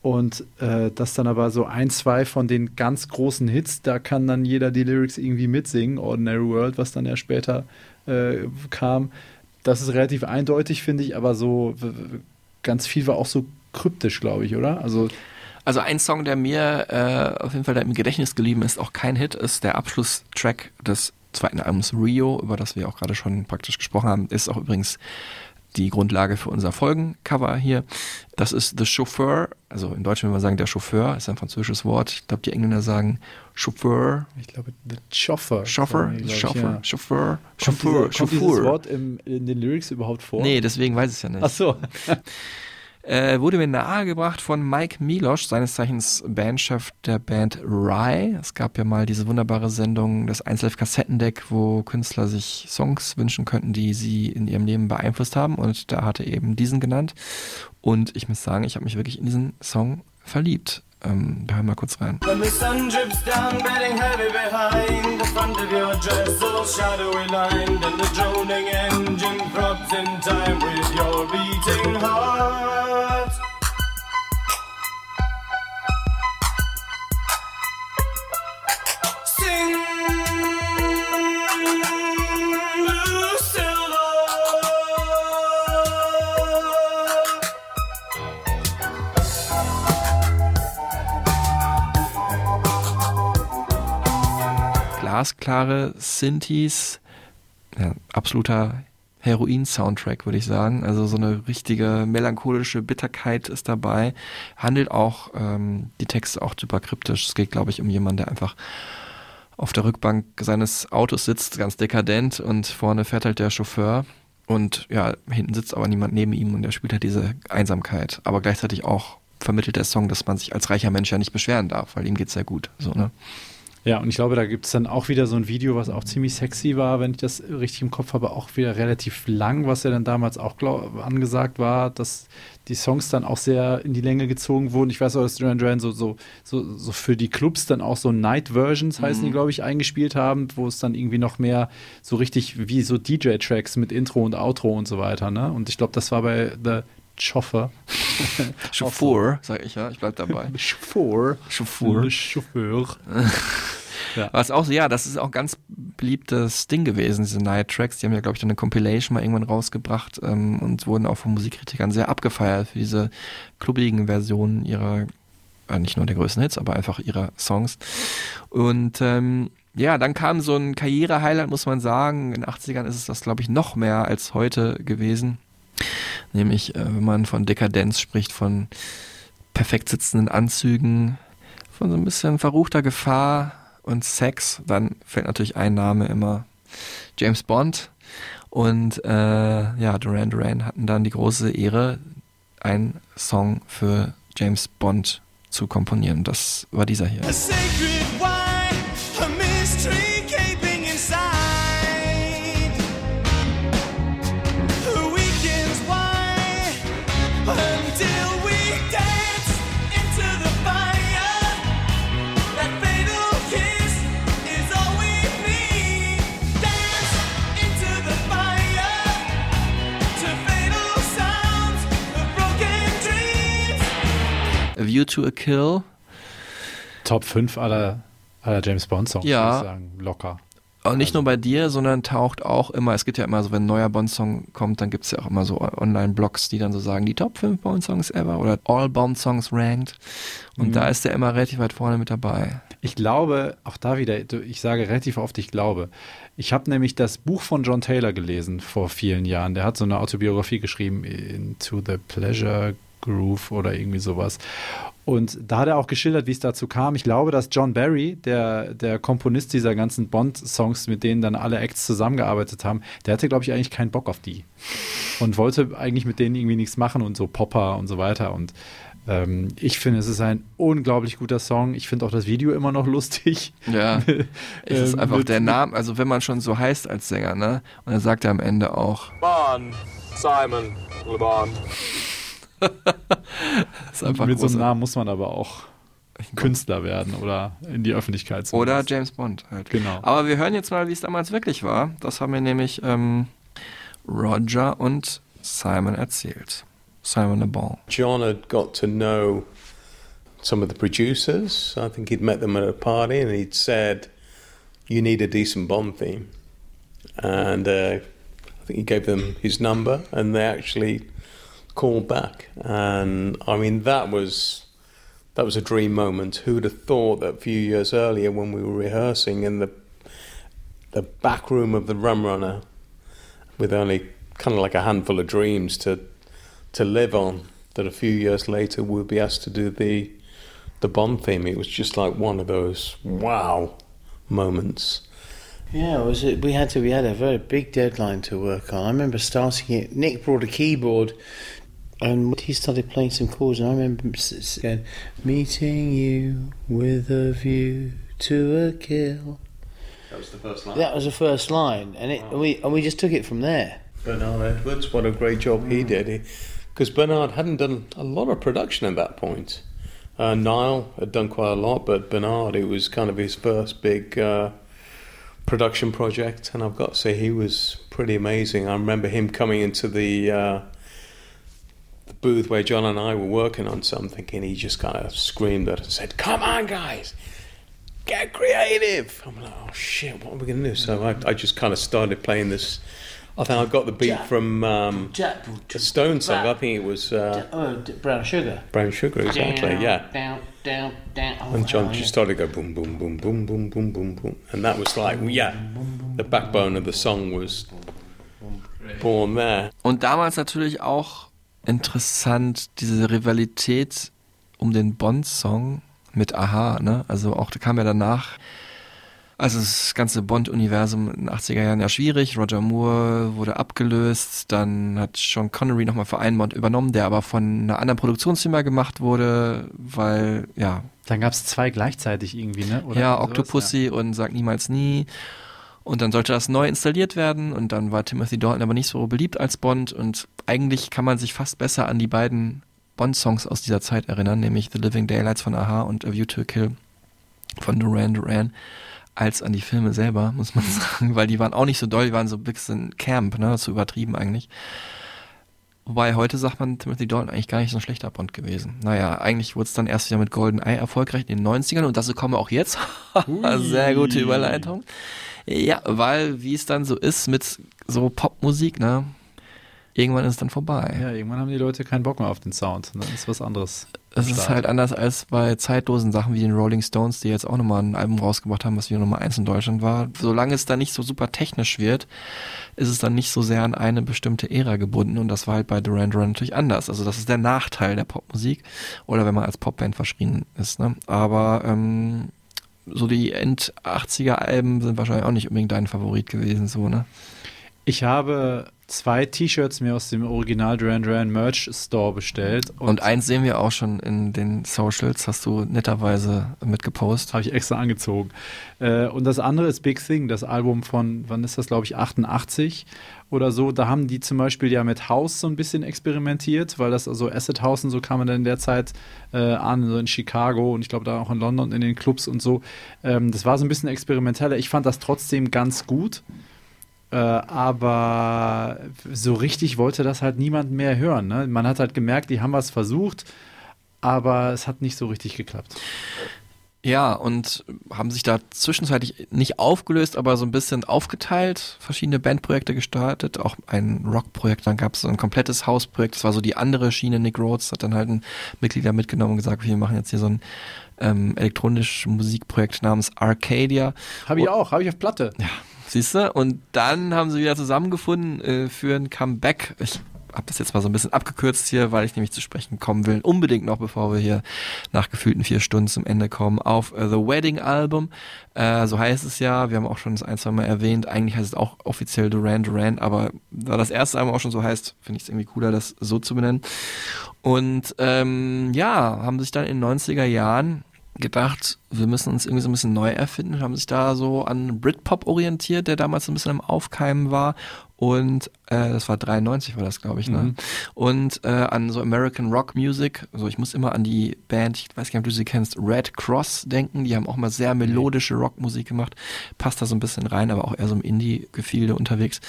Speaker 1: und äh, dass dann aber so ein, zwei von den ganz großen Hits, da kann dann jeder die Lyrics irgendwie mitsingen, Ordinary World, was dann ja später äh, kam. Das ist relativ eindeutig, finde ich, aber so ganz viel war auch so kryptisch, glaube ich, oder? Also
Speaker 2: Also ein Song, der mir äh, auf jeden Fall im Gedächtnis geblieben ist, auch kein Hit, ist der Abschlusstrack des zweiten Albums Rio, über das wir auch gerade schon praktisch gesprochen haben, ist auch übrigens die Grundlage für unser Folgencover hier. Das ist The Chauffeur, also in Deutsch wenn wir sagen der Chauffeur, ist ein französisches Wort. Ich glaube, die Engländer sagen Chauffeur.
Speaker 1: Ich glaube, The Chauffeur.
Speaker 2: Chauffeur,
Speaker 1: die, glaub ich,
Speaker 2: Chauffeur,
Speaker 1: ja.
Speaker 2: Chauffeur,
Speaker 1: Kommt,
Speaker 2: Chauffeur,
Speaker 1: dieser, kommt dieses
Speaker 2: Chauffeur.
Speaker 1: Wort im, in den Lyrics überhaupt vor?
Speaker 2: Nee, deswegen weiß ich es ja nicht.
Speaker 1: Ach so. [LAUGHS]
Speaker 2: Äh, wurde mir nahegebracht von Mike Milosch, seines Zeichens Bandchef der Band Rye. Es gab ja mal diese wunderbare Sendung, das Einzelf-Kassettendeck, wo Künstler sich Songs wünschen könnten, die sie in ihrem Leben beeinflusst haben. Und da hat er eben diesen genannt. Und ich muss sagen, ich habe mich wirklich in diesen Song verliebt. Ähm, hören kurz rein.
Speaker 5: When the sun drips down, bedding heavy behind the front of your dress, all shadowy lined, and the droning engine throbs in time with your beating heart. Sing,
Speaker 2: glasklare Synthes, ja, absoluter Heroin-Soundtrack, würde ich sagen. Also so eine richtige melancholische Bitterkeit ist dabei. Handelt auch ähm, die Texte auch super kryptisch. Es geht, glaube ich, um jemanden, der einfach auf der Rückbank seines Autos sitzt, ganz dekadent und vorne fährt halt der Chauffeur und ja, hinten sitzt aber niemand neben ihm und er spielt halt diese Einsamkeit. Aber gleichzeitig auch vermittelt der Song, dass man sich als reicher Mensch ja nicht beschweren darf, weil ihm geht's sehr gut. So, ne?
Speaker 1: Ja, und ich glaube, da gibt es dann auch wieder so ein Video, was auch ziemlich sexy war, wenn ich das richtig im Kopf habe, auch wieder relativ lang, was ja dann damals auch glaub, angesagt war, dass die Songs dann auch sehr in die Länge gezogen wurden. Ich weiß auch, dass Duran Duran so, so, so, so für die Clubs dann auch so Night-Versions, heißen die, glaube ich, eingespielt haben, wo es dann irgendwie noch mehr so richtig wie so DJ-Tracks mit Intro und Outro und so weiter. Ne? Und ich glaube, das war bei The Chauffeur. [LAUGHS]
Speaker 2: Chauffeur, sag ich ja, ich bleib dabei. [LAUGHS]
Speaker 1: Chauffeur.
Speaker 2: Chauffeur.
Speaker 1: Chauffeur. [LAUGHS] Ja.
Speaker 2: Was auch so, ja, das ist auch ganz beliebtes Ding gewesen, diese Night Tracks. Die haben ja, glaube ich, dann eine Compilation mal irgendwann rausgebracht ähm, und wurden auch von Musikkritikern sehr abgefeiert für diese klubbigen Versionen ihrer, äh, nicht nur der größten Hits, aber einfach ihrer Songs. Und ähm, ja, dann kam so ein Karriere-Highlight, muss man sagen. In den 80ern ist es das, glaube ich, noch mehr als heute gewesen. Nämlich, äh, wenn man von Dekadenz spricht, von perfekt sitzenden Anzügen, von so ein bisschen verruchter Gefahr und Sex, dann fällt natürlich ein Name immer James Bond. Und äh, ja, Duran Duran hatten dann die große Ehre, einen Song für James Bond zu komponieren. Das war dieser hier.
Speaker 5: A sacred wine, a mystery A
Speaker 2: View to a Kill.
Speaker 1: Top 5 aller, aller James Bond-Songs,
Speaker 2: Ja.
Speaker 1: würde ich sagen. Locker.
Speaker 2: Und nicht nur bei dir, sondern taucht auch immer, es gibt ja immer so, wenn ein neuer Bond-Song kommt, dann gibt es ja auch immer so Online-Blogs, die dann so sagen, die Top 5 Bond-Songs ever oder All Bond-Songs ranked. Und
Speaker 1: Mhm.
Speaker 2: da ist der immer relativ weit vorne mit dabei.
Speaker 1: Ich glaube, auch da wieder, ich sage relativ oft, ich glaube. Ich habe nämlich das Buch von John Taylor gelesen vor vielen Jahren. Der hat so eine Autobiografie geschrieben, Into the Pleasure Groove oder irgendwie sowas. Und da hat er auch geschildert, wie es dazu kam. Ich glaube, dass John Barry, der, der Komponist dieser ganzen Bond-Songs, mit denen dann alle Acts zusammengearbeitet haben, der hatte, glaube ich, eigentlich keinen Bock auf die. Und wollte eigentlich mit denen irgendwie nichts machen und so Popper und so weiter. Und ähm, ich finde, es ist ein unglaublich guter Song. Ich finde auch das Video immer noch lustig.
Speaker 2: Ja, [LAUGHS] es ist
Speaker 1: Ähm,
Speaker 2: einfach der Name, also wenn man schon so heißt als Sänger, ne? Und dann sagt er am Ende auch,
Speaker 6: Bond, Simon, Le Bond. [LAUGHS]
Speaker 2: ist einfach
Speaker 1: Mit so einem
Speaker 2: großartig.
Speaker 1: Namen muss man aber auch Künstler werden oder in die Öffentlichkeit zu
Speaker 2: Oder James Bond halt.
Speaker 1: Genau.
Speaker 2: Aber wir hören jetzt mal, wie es damals wirklich war. Das haben mir nämlich ähm, Roger und Simon erzählt. Simon Le Bon.
Speaker 3: John had got to know some of the producers. I think he'd met them at a party and he'd said, You need a decent Bond theme. And uh, I think he gave them his number and they actually called back. And I mean, that was. That was a dream moment. Who'd have thought that a few years earlier, when we were rehearsing in the the back room of the Rum Runner, with only kind of like a handful of dreams to to live on that a few years later we'd be asked to do the the Bond theme. It was just like one of those wow moments.
Speaker 4: Yeah, was it, we had to we had a very big deadline to work on. I remember starting it. Nick brought a keyboard, and he started playing some chords. And I remember s- s- going, "Meeting you with a view to a kill."
Speaker 3: That was the first line.
Speaker 4: That was the first line, and it and we and we just took it from there.
Speaker 3: Bernard Edwards, what a great job he did. Because Bernard hadn't done a lot of production at that point. Uh, Niall had done quite a lot, but Bernard, it was kind of his first big uh, production project, and I've got to say he was pretty amazing. I remember him coming into the uh, the booth where John and I were working on something, and he just kind of screamed at us and said, "Come on, guys!" Get creative! I'm like, oh shit, what are we going to do? So I, I just kind of started playing this. I think I got the beat
Speaker 4: Jack-
Speaker 3: from um,
Speaker 4: Jack-
Speaker 3: a Stone song. I think it was uh,
Speaker 4: Oh, d- brown sugar.
Speaker 3: Brown Sugar, exactly.
Speaker 4: Down,
Speaker 3: Yeah.
Speaker 4: Down, down, down. Oh,
Speaker 3: And John
Speaker 4: wow,
Speaker 3: just
Speaker 4: yeah.
Speaker 3: started to go boom, boom, boom, boom, boom, boom, boom, boom, and that was like, yeah, the backbone of the song was born there.
Speaker 2: Und damals natürlich auch interessant, diese Rivalität um den Bond-Song mit Aha, ne? Also auch, da kam ja danach, also das ganze Bond-Universum in den 80er Jahren ja schwierig. Roger Moore wurde abgelöst, dann hat Sean Connery nochmal für einen Bond übernommen, der aber von einer anderen Produktionsfirma gemacht wurde, weil, ja,
Speaker 1: Dann gab es zwei gleichzeitig irgendwie, ne? Oder
Speaker 2: ja? Octopussy und Sag niemals nie. Und dann sollte das neu installiert werden und dann war Timothy Dalton aber nicht so beliebt als Bond und eigentlich kann man sich fast besser an die beiden Bond-Songs aus dieser Zeit erinnern, nämlich The Living Daylights von Aha und A View to a Kill von Duran Duran, als an die Filme selber, [LAUGHS] muss man sagen, weil die waren auch nicht so doll, die waren so ein bisschen Camp, ne, so übertrieben eigentlich. Wobei heute sagt man, Timothy Dalton eigentlich gar nicht so ein schlechter Bond gewesen. Naja, eigentlich wurde es dann erst wieder mit GoldenEye erfolgreich in den 90ern und dazu kommen wir auch jetzt. [LAUGHS] Sehr gute Überleitung. Ja, weil wie es dann so ist mit so Popmusik, ne? Irgendwann ist es dann vorbei.
Speaker 1: Ja, irgendwann haben die Leute keinen Bock mehr auf den Sound. Dann ist was anderes.
Speaker 2: Es ist halt anders als bei zeitlosen Sachen wie den Rolling Stones, die jetzt auch nochmal ein Album rausgebracht haben, was wieder Nummer eins in Deutschland war. Solange es dann nicht so super technisch wird, ist es dann nicht so sehr an eine bestimmte Ära gebunden und das war halt bei Duran Duran natürlich anders. Also das ist der Nachteil der Popmusik oder wenn man als Popband verschrien ist. Ne? Aber ähm, so die End-80er Alben sind wahrscheinlich auch nicht unbedingt dein Favorit gewesen, so, ne?
Speaker 1: Ich habe zwei T-Shirts mir aus dem Original Duran Duran Merch Store bestellt.
Speaker 2: Und, eins sehen wir auch schon in den Socials, hast du netterweise mitgepostet.
Speaker 1: Habe ich extra angezogen. Äh, und das andere ist Big Thing, das Album von, wann ist das, glaube ich, 88 oder so. Da haben die zum Beispiel ja mit House so ein bisschen experimentiert, weil das also Acid House und so kam man dann in der Zeit äh, an, so in Chicago und ich glaube da auch in London in den Clubs und so. Ähm, das war so ein bisschen experimenteller. Ich fand das trotzdem ganz gut. Äh, aber so richtig wollte das halt niemand mehr hören. Ne? Man hat halt gemerkt, die haben was versucht, aber es hat nicht so richtig geklappt.
Speaker 2: Ja, und haben sich da zwischenzeitlich nicht aufgelöst, aber so ein bisschen aufgeteilt, verschiedene Bandprojekte gestartet, auch ein Rockprojekt, dann gab es so ein komplettes Hausprojekt, das war so die andere Schiene, Nick Rhodes hat dann halt ein Mitglied da mitgenommen und gesagt, wir machen jetzt hier so ein ähm, elektronisches Musikprojekt namens Arcadia.
Speaker 1: Habe ich auch, habe ich auf Platte.
Speaker 2: Ja, siehst du? Und dann haben sie wieder zusammengefunden äh, für ein Comeback. Ich habe das jetzt mal so ein bisschen abgekürzt hier, weil ich nämlich zu sprechen kommen will. Unbedingt noch, bevor wir hier nach gefühlten vier Stunden zum Ende kommen, auf äh, The Wedding Album. Äh, so heißt es ja. Wir haben auch schon das ein, zwei Mal erwähnt. Eigentlich heißt es auch offiziell Duran Duran, aber da das erste Album auch schon so heißt, finde ich es irgendwie cooler, das so zu benennen. Und ähm, ja, haben sich dann in den 90er Jahren gedacht, wir müssen uns irgendwie so ein bisschen neu erfinden, haben sich da so an Britpop orientiert, der damals so ein bisschen am Aufkeimen war und äh, das war 93 war das, glaube ich, ne?
Speaker 1: Mhm.
Speaker 2: Und äh, an so American Rock Music, also ich muss immer an die Band, ich weiß gar nicht, ob du sie kennst, Red Cross denken, die haben auch mal sehr melodische Rockmusik gemacht, passt da so ein bisschen rein, aber auch eher so im Indie-Gefilde unterwegs.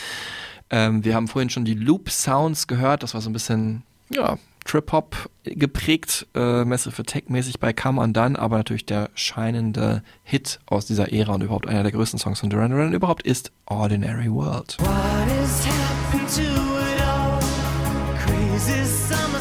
Speaker 2: Ähm, wir haben vorhin schon die Loop Sounds gehört, das war so ein bisschen, ja, Trip-Hop geprägt, äh, Massive Attack-mäßig bei Come Undone, aber natürlich der scheinende Hit aus dieser Ära und überhaupt einer der größten Songs von Duran Duran überhaupt ist Ordinary World.
Speaker 5: What has happened to it all? Crazy summer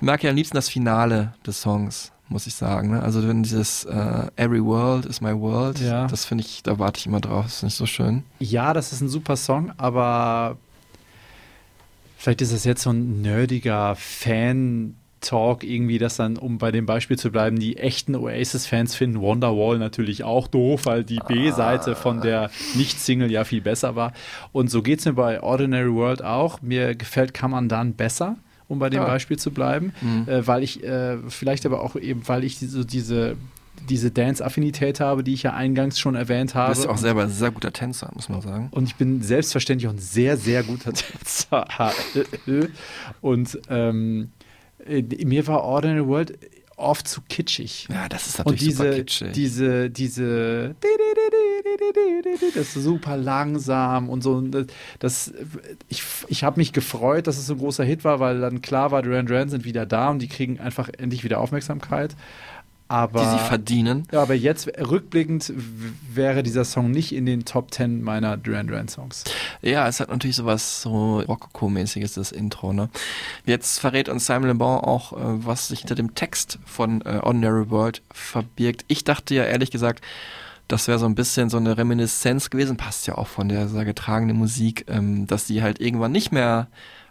Speaker 2: Ich mag ja am liebsten das Finale des Songs, muss ich sagen. Ne? Also wenn dieses äh, Every World is my world,
Speaker 1: Ja.
Speaker 2: das finde ich, da warte ich immer drauf, das ist nicht so schön.
Speaker 1: Ja, das ist ein super Song, aber vielleicht ist es jetzt so ein nerdiger Fan-Talk irgendwie, dass dann, um bei dem Beispiel zu bleiben, die echten Oasis-Fans finden Wonderwall natürlich auch doof, weil die B-Seite von der Nicht-Single ja viel besser war. Und so geht es mir bei Ordinary World auch. Mir gefällt Undone besser um bei dem
Speaker 2: Ja.
Speaker 1: Beispiel zu bleiben,
Speaker 2: Mhm.
Speaker 1: äh, weil ich äh, vielleicht aber auch eben, weil ich diese, diese, diese Dance-Affinität habe, die ich ja eingangs schon erwähnt
Speaker 2: Du
Speaker 1: habe.
Speaker 2: bist ja auch selber ein sehr guter Tänzer, muss man sagen.
Speaker 1: Und ich bin selbstverständlich auch ein sehr, sehr guter [LAUGHS] Tänzer. [LAUGHS] Und ähm, äh, mir war Ordinary World oft zu kitschig.
Speaker 2: Ja, das ist
Speaker 1: Und
Speaker 2: natürlich super
Speaker 1: diese,
Speaker 2: kitschig.
Speaker 1: diese, diese, das ist super langsam und so. Und Das, ich ich habe mich gefreut, dass es so ein großer Hit war, weil dann klar war, Duran Duran sind wieder da und die kriegen einfach endlich wieder Aufmerksamkeit. Aber,
Speaker 2: die sie verdienen.
Speaker 1: ja, aber jetzt rückblickend wäre dieser Song nicht in den Top 10 meiner Duran Duran Songs.
Speaker 2: Ja, es hat natürlich sowas so Rokoko-mäßiges, das Intro, ne? Jetzt verrät uns Simon Le Bon auch, äh, was sich hinter dem Text von äh, Ordinary World verbirgt. Ich dachte ja ehrlich gesagt, das wäre so ein bisschen so eine Reminiszenz gewesen, passt ja auch von der sehr getragenen Musik, ähm, dass die halt irgendwann nicht mehr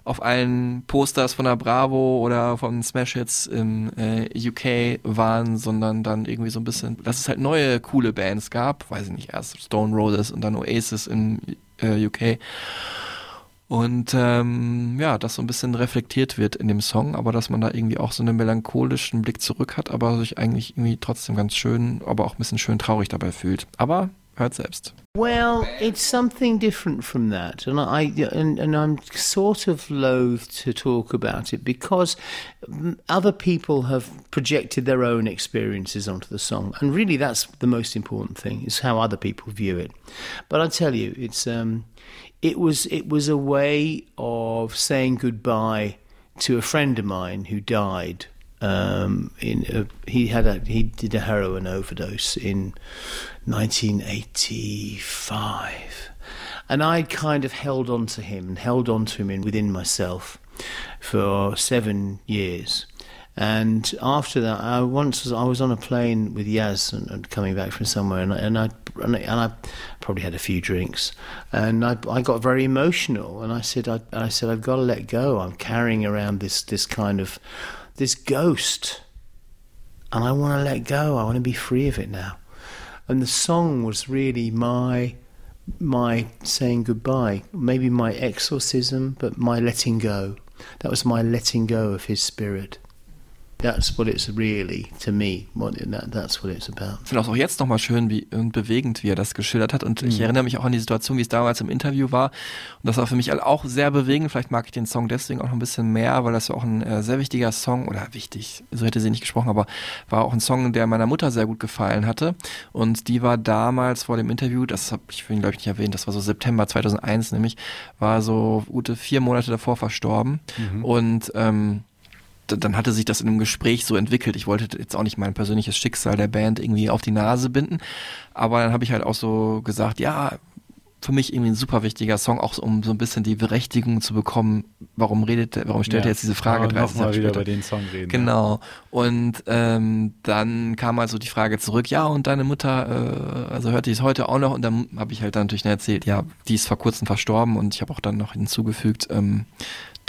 Speaker 2: auf allen Posters von der Bravo oder von Smash Hits im äh, UK waren, sondern dann irgendwie so ein bisschen, dass es halt neue coole Bands gab, weiß ich nicht, erst Stone Roses und dann Oasis in äh, UK. Und ähm, ja, das so ein bisschen reflektiert wird in dem Song, aber dass man da irgendwie auch so einen melancholischen Blick zurück hat, aber sich eigentlich irgendwie trotzdem ganz schön, aber auch ein bisschen schön traurig dabei fühlt. Aber hört selbst.
Speaker 4: Well, it's something different from that, and I and, and I'm sort of loath to talk about it because other people have projected their own experiences onto the song, and really that's the most important thing is how other people view it. But I tell you, it's um, it was it was a way of saying goodbye to a friend of mine who died. Um, in a, he had a he did a heroin overdose in 1985, and I kind of held on to him and held on to him in, within myself for seven years. And after that, I once was, I was on a plane with Yaz and, and coming back from somewhere, and, I- and I and I, and I probably had a few drinks, and I, I got very emotional, and I said I, I said I've got to let go. I'm carrying around this this kind of this ghost, and I want to let go. I want to be free of it now. And the song was really my my saying goodbye, maybe my exorcism, but my letting go. That was my letting go of his spirit. That's what it's really to me. What that, that's what it's about.
Speaker 2: Ich finde auch jetzt nochmal schön wie, und bewegend, wie er das geschildert hat. Und ich
Speaker 4: Mhm.
Speaker 2: erinnere mich auch an die Situation, wie es damals im Interview war. Und das war für mich auch sehr bewegend. Vielleicht mag ich den Song deswegen auch noch ein bisschen mehr, weil das ja auch ein äh, sehr wichtiger Song, oder wichtig, so hätte sie nicht gesprochen, aber war auch ein Song, der meiner Mutter sehr gut gefallen hatte. Und die war damals vor dem Interview, das habe ich vorhin, glaube ich, nicht erwähnt, das war so September 2001 nämlich, war so gute vier Monate davor verstorben.
Speaker 1: Mhm.
Speaker 2: Und ähm, dann hatte sich das in einem Gespräch so entwickelt. Ich wollte jetzt auch nicht mein persönliches Schicksal der Band irgendwie auf die Nase binden, aber dann habe ich halt auch so gesagt, ja, für mich irgendwie ein super wichtiger Song, auch um so ein bisschen die Berechtigung zu bekommen, warum redet, warum stellt
Speaker 1: Ja.
Speaker 2: er jetzt diese Frage?
Speaker 1: Aber
Speaker 2: 30
Speaker 1: noch mal
Speaker 2: Jahre
Speaker 1: wieder
Speaker 2: später?
Speaker 1: über den Song reden,
Speaker 2: Genau. Und ähm, dann kam also die Frage zurück, ja, und deine Mutter, äh, also hört die es heute auch noch? Und dann habe ich halt dann natürlich erzählt, ja, die ist vor kurzem verstorben und ich habe auch dann noch hinzugefügt, ähm,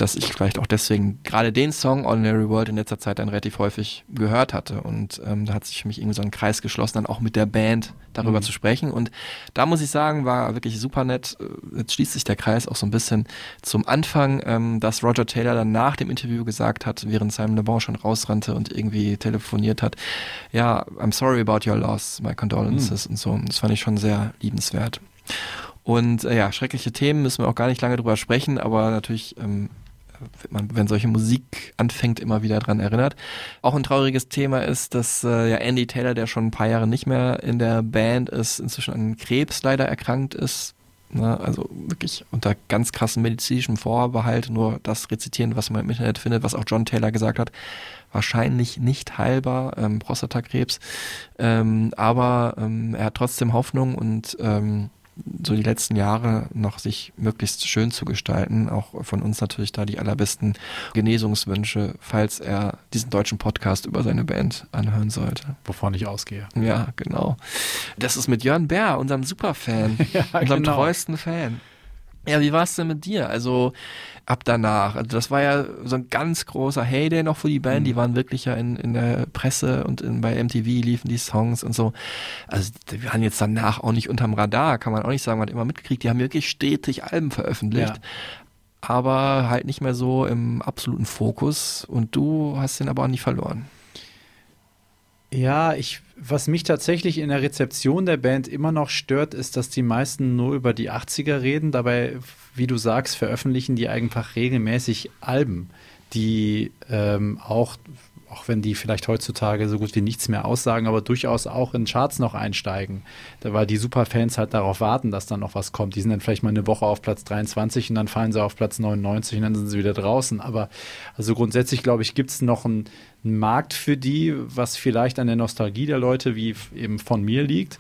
Speaker 2: dass ich vielleicht auch deswegen gerade den Song Ordinary World in letzter Zeit dann relativ häufig gehört hatte. Und ähm, da hat sich für mich irgendwie so ein Kreis geschlossen, dann auch mit der Band darüber
Speaker 1: Mhm.
Speaker 2: zu sprechen. Und da muss ich sagen, war wirklich super nett. Äh, Jetzt schließt sich der Kreis auch so ein bisschen zum Anfang, ähm, dass Roger Taylor dann nach dem Interview gesagt hat, während Simon Le Bon schon rausrannte und irgendwie telefoniert hat, ja, I'm sorry about your loss, my condolences und so. Das fand ich schon sehr liebenswert. Und äh, ja, schreckliche Themen müssen wir auch gar nicht lange drüber sprechen, aber natürlich ähm, man, wenn solche Musik anfängt, immer wieder dran erinnert. Auch ein trauriges Thema ist, dass äh, ja Andy Taylor, der schon ein paar Jahre nicht mehr in der Band ist, inzwischen an Krebs leider erkrankt ist. Ne, also wirklich unter ganz krassen medizinischem Vorbehalt, nur das rezitieren, was man im Internet findet, was auch John Taylor gesagt hat, wahrscheinlich nicht heilbar, ähm, Prostatakrebs. Ähm, aber ähm, er hat trotzdem Hoffnung und ähm, so die letzten Jahre noch sich möglichst schön zu gestalten. Auch von uns natürlich da die allerbesten Genesungswünsche, falls er diesen deutschen Podcast über seine Band anhören sollte.
Speaker 1: Wovon ich ausgehe.
Speaker 2: Ja, genau. Das ist mit Jörn Bär, unserem Superfan, [LAUGHS]
Speaker 1: Ja,
Speaker 2: unserem
Speaker 1: genau.
Speaker 2: treuesten Fan. Ja, wie war es denn mit dir? Also ab danach. Also das war ja so ein ganz großer Heyday noch für die Band.
Speaker 1: Mhm.
Speaker 2: Die waren wirklich ja in, in der Presse und in, bei MTV liefen die Songs und so. Also die waren jetzt danach auch nicht unterm Radar, kann man auch nicht sagen. Man hat immer mitgekriegt. Die haben wirklich stetig Alben veröffentlicht.
Speaker 1: Ja.
Speaker 2: Aber halt nicht mehr so im absoluten Fokus. Und du hast den aber auch nicht verloren.
Speaker 1: Ja, ich, was mich tatsächlich in der Rezeption der Band immer noch stört, ist, dass die meisten nur über die 80er reden. Dabei, wie du sagst, veröffentlichen die einfach regelmäßig Alben, die ähm, auch, auch wenn die vielleicht heutzutage so gut wie nichts mehr aussagen, aber durchaus auch in Charts noch einsteigen. Weil die Superfans halt darauf warten, dass dann noch was kommt. Die sind dann vielleicht mal eine Woche auf Platz 23 und dann fallen sie auf Platz 99 und dann sind sie wieder draußen. Aber also grundsätzlich, glaube ich, gibt es noch einen, einen Markt für die, was vielleicht an der Nostalgie der Leute wie eben von mir liegt.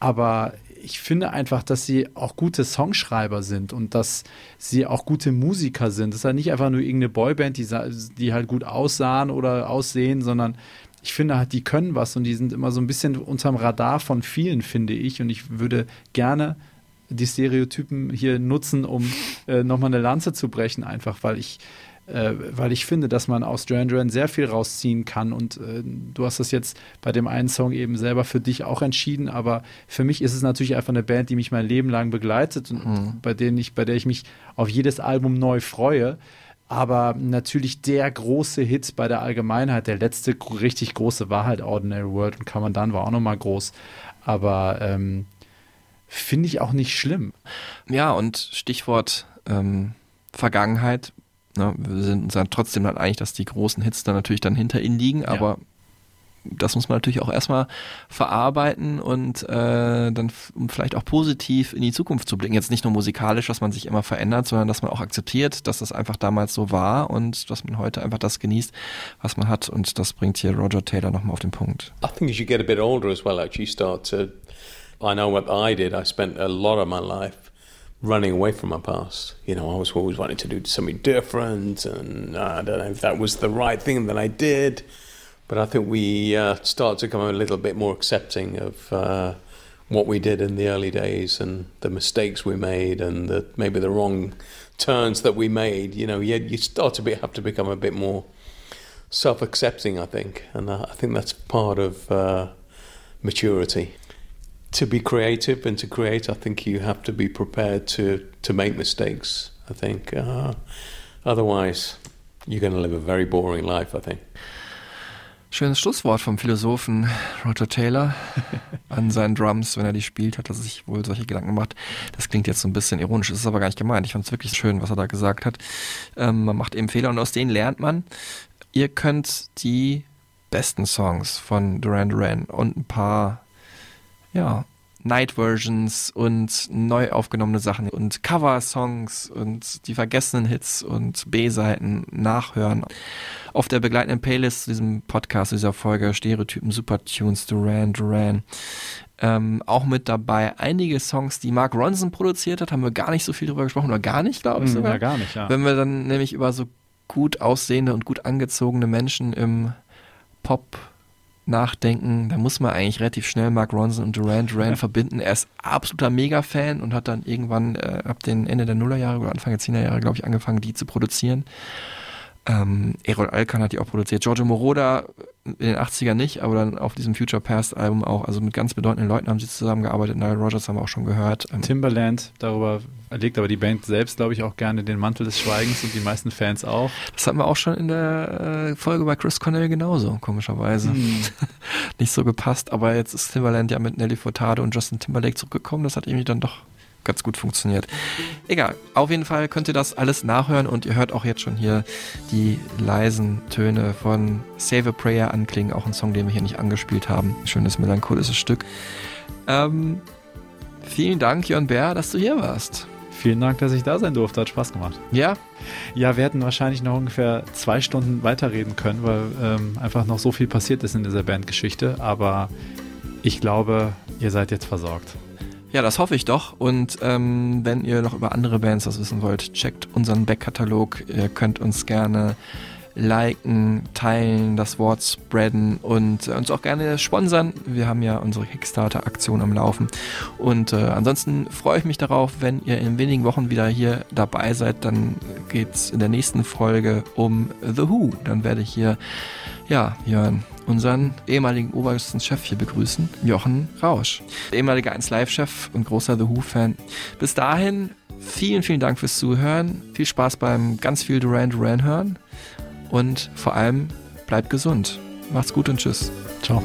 Speaker 1: Aber ich finde einfach, dass sie auch gute Songschreiber sind und dass sie auch gute Musiker sind. Das ist halt nicht einfach nur irgendeine Boyband, die, die halt gut aussahen oder aussehen, sondern ich finde halt, die können was und die sind immer so ein bisschen unterm Radar von vielen, finde ich. Und ich würde gerne die Stereotypen hier nutzen, um äh, nochmal eine Lanze zu brechen, einfach weil ich äh, weil ich finde, dass man aus Duran Duran sehr viel rausziehen kann und äh, du hast das jetzt bei dem einen Song eben selber für dich auch entschieden, aber für mich ist es natürlich einfach eine Band, die mich mein Leben lang begleitet und bei denen ich, bei der ich mich auf jedes Album neu freue. Aber natürlich der große Hit bei der Allgemeinheit, der letzte richtig große war halt Ordinary World und dann war auch nochmal groß. Aber ähm, finde ich auch nicht schlimm.
Speaker 2: Ja, und Stichwort ähm, Vergangenheit. Ne, wir sind uns dann trotzdem dann einig, dass die großen Hits dann natürlich dann hinter ihnen liegen, aber das muss man natürlich auch erstmal verarbeiten und äh, dann um vielleicht auch positiv in die Zukunft zu blicken. Jetzt nicht nur musikalisch, dass man sich immer verändert, sondern dass man auch akzeptiert, dass das einfach damals so war und dass man heute einfach das genießt, was man hat. Und das bringt hier Roger Taylor nochmal auf den Punkt.
Speaker 3: I think as you get a bit older as well, actually, you start to. I know what I did. I spent a lot of my life running away from my past. You know, I was always wanting to do something different, and I don't know if that was the right thing that I did. But I think we uh, start to become a little bit more accepting of uh, what we did in the early days and the mistakes we made and the, maybe the wrong turns that we made. You know, you, you start to be, have to become a bit more self-accepting, I think, and uh, I think that's part of uh, maturity. To be creative and to create, I think you have to be prepared to to make mistakes. I think, uh, otherwise, you're going to live a very boring life. I think.
Speaker 2: Schönes Schlusswort vom Philosophen Roger Taylor [LAUGHS] an seinen Drums, wenn er die spielt, hat er sich wohl solche Gedanken gemacht. Das klingt jetzt so ein bisschen ironisch, das ist aber gar nicht gemeint. Ich fand es wirklich schön, was er da gesagt hat. Ähm, man macht eben Fehler und aus denen lernt man. Ihr könnt die besten Songs von Duran Duran und ein paar, ja, Night Versions und neu aufgenommene Sachen und Cover-Songs und die vergessenen Hits und B-Seiten nachhören. Auf der begleitenden Playlist zu diesem Podcast, dieser Folge Stereotypen, Supertunes, Duran Duran. Ähm, auch mit dabei einige Songs, die Mark Ronson produziert hat, haben wir gar nicht so viel drüber gesprochen oder gar nicht, glaube ich
Speaker 1: Hm,
Speaker 2: sogar.
Speaker 1: ja, gar nicht, ja.
Speaker 2: Wenn wir dann nämlich über so gut aussehende und gut angezogene Menschen im Pop nachdenken, da muss man eigentlich relativ schnell Mark Ronson und Duran Duran verbinden. Er ist absoluter Mega-Fan und hat dann irgendwann äh, ab den Ende der Nullerjahre oder Anfang der Zehnerjahre, glaube ich, angefangen, die zu produzieren. Ähm, Errol Alkan hat die auch produziert. Giorgio Moroder in den 80ern nicht, aber dann auf diesem Future Past Album auch. Also mit ganz bedeutenden Leuten haben sie zusammengearbeitet. Nile Rogers haben wir auch schon gehört. Ähm,
Speaker 1: Timberland, darüber legt aber die Band selbst, glaube ich, auch gerne den Mantel des Schweigens und die meisten Fans auch.
Speaker 2: Das hatten wir auch schon in der äh, Folge bei Chris Cornell genauso, komischerweise.
Speaker 1: Hm. [LAUGHS]
Speaker 2: Nicht so gepasst, aber jetzt ist Timberland ja mit Nelly Furtado und Justin Timberlake zurückgekommen. Das hat irgendwie dann doch ganz gut funktioniert. Egal, auf jeden Fall könnt ihr das alles nachhören und ihr hört auch jetzt schon hier die leisen Töne von Save a Prayer anklingen, auch ein Song, den wir hier nicht angespielt haben. Schönes melancholisches Stück. Ähm, vielen Dank, Jörn Bär, dass du hier warst.
Speaker 1: Vielen Dank, dass ich da sein durfte. Hat Spaß gemacht.
Speaker 2: Ja?
Speaker 1: Ja, wir hätten wahrscheinlich noch ungefähr zwei Stunden weiterreden können, weil ähm, einfach noch so viel passiert ist in dieser Bandgeschichte. Aber ich glaube, ihr seid jetzt versorgt.
Speaker 2: Ja, das hoffe ich doch. Und ähm, wenn ihr noch über andere Bands was wissen wollt, checkt unseren Backkatalog. Ihr könnt uns gerne liken, teilen, das Wort spreaden und äh, uns auch gerne sponsern. Wir haben ja unsere Kickstarter-Aktion am Laufen. Und äh, ansonsten freue ich mich darauf, wenn ihr in wenigen Wochen wieder hier dabei seid. Dann geht's in der nächsten Folge um The Who. Dann werde ich hier, ja, Jörn, unseren ehemaligen obersten Chef hier begrüßen, Jochen Rausch. Ehemaliger 1 Live-Chef und großer The Who-Fan. Bis dahin, vielen, vielen Dank fürs Zuhören. Viel Spaß beim ganz viel Duran Duran hören. Und vor allem, bleibt gesund. Macht's gut und tschüss.
Speaker 1: Ciao.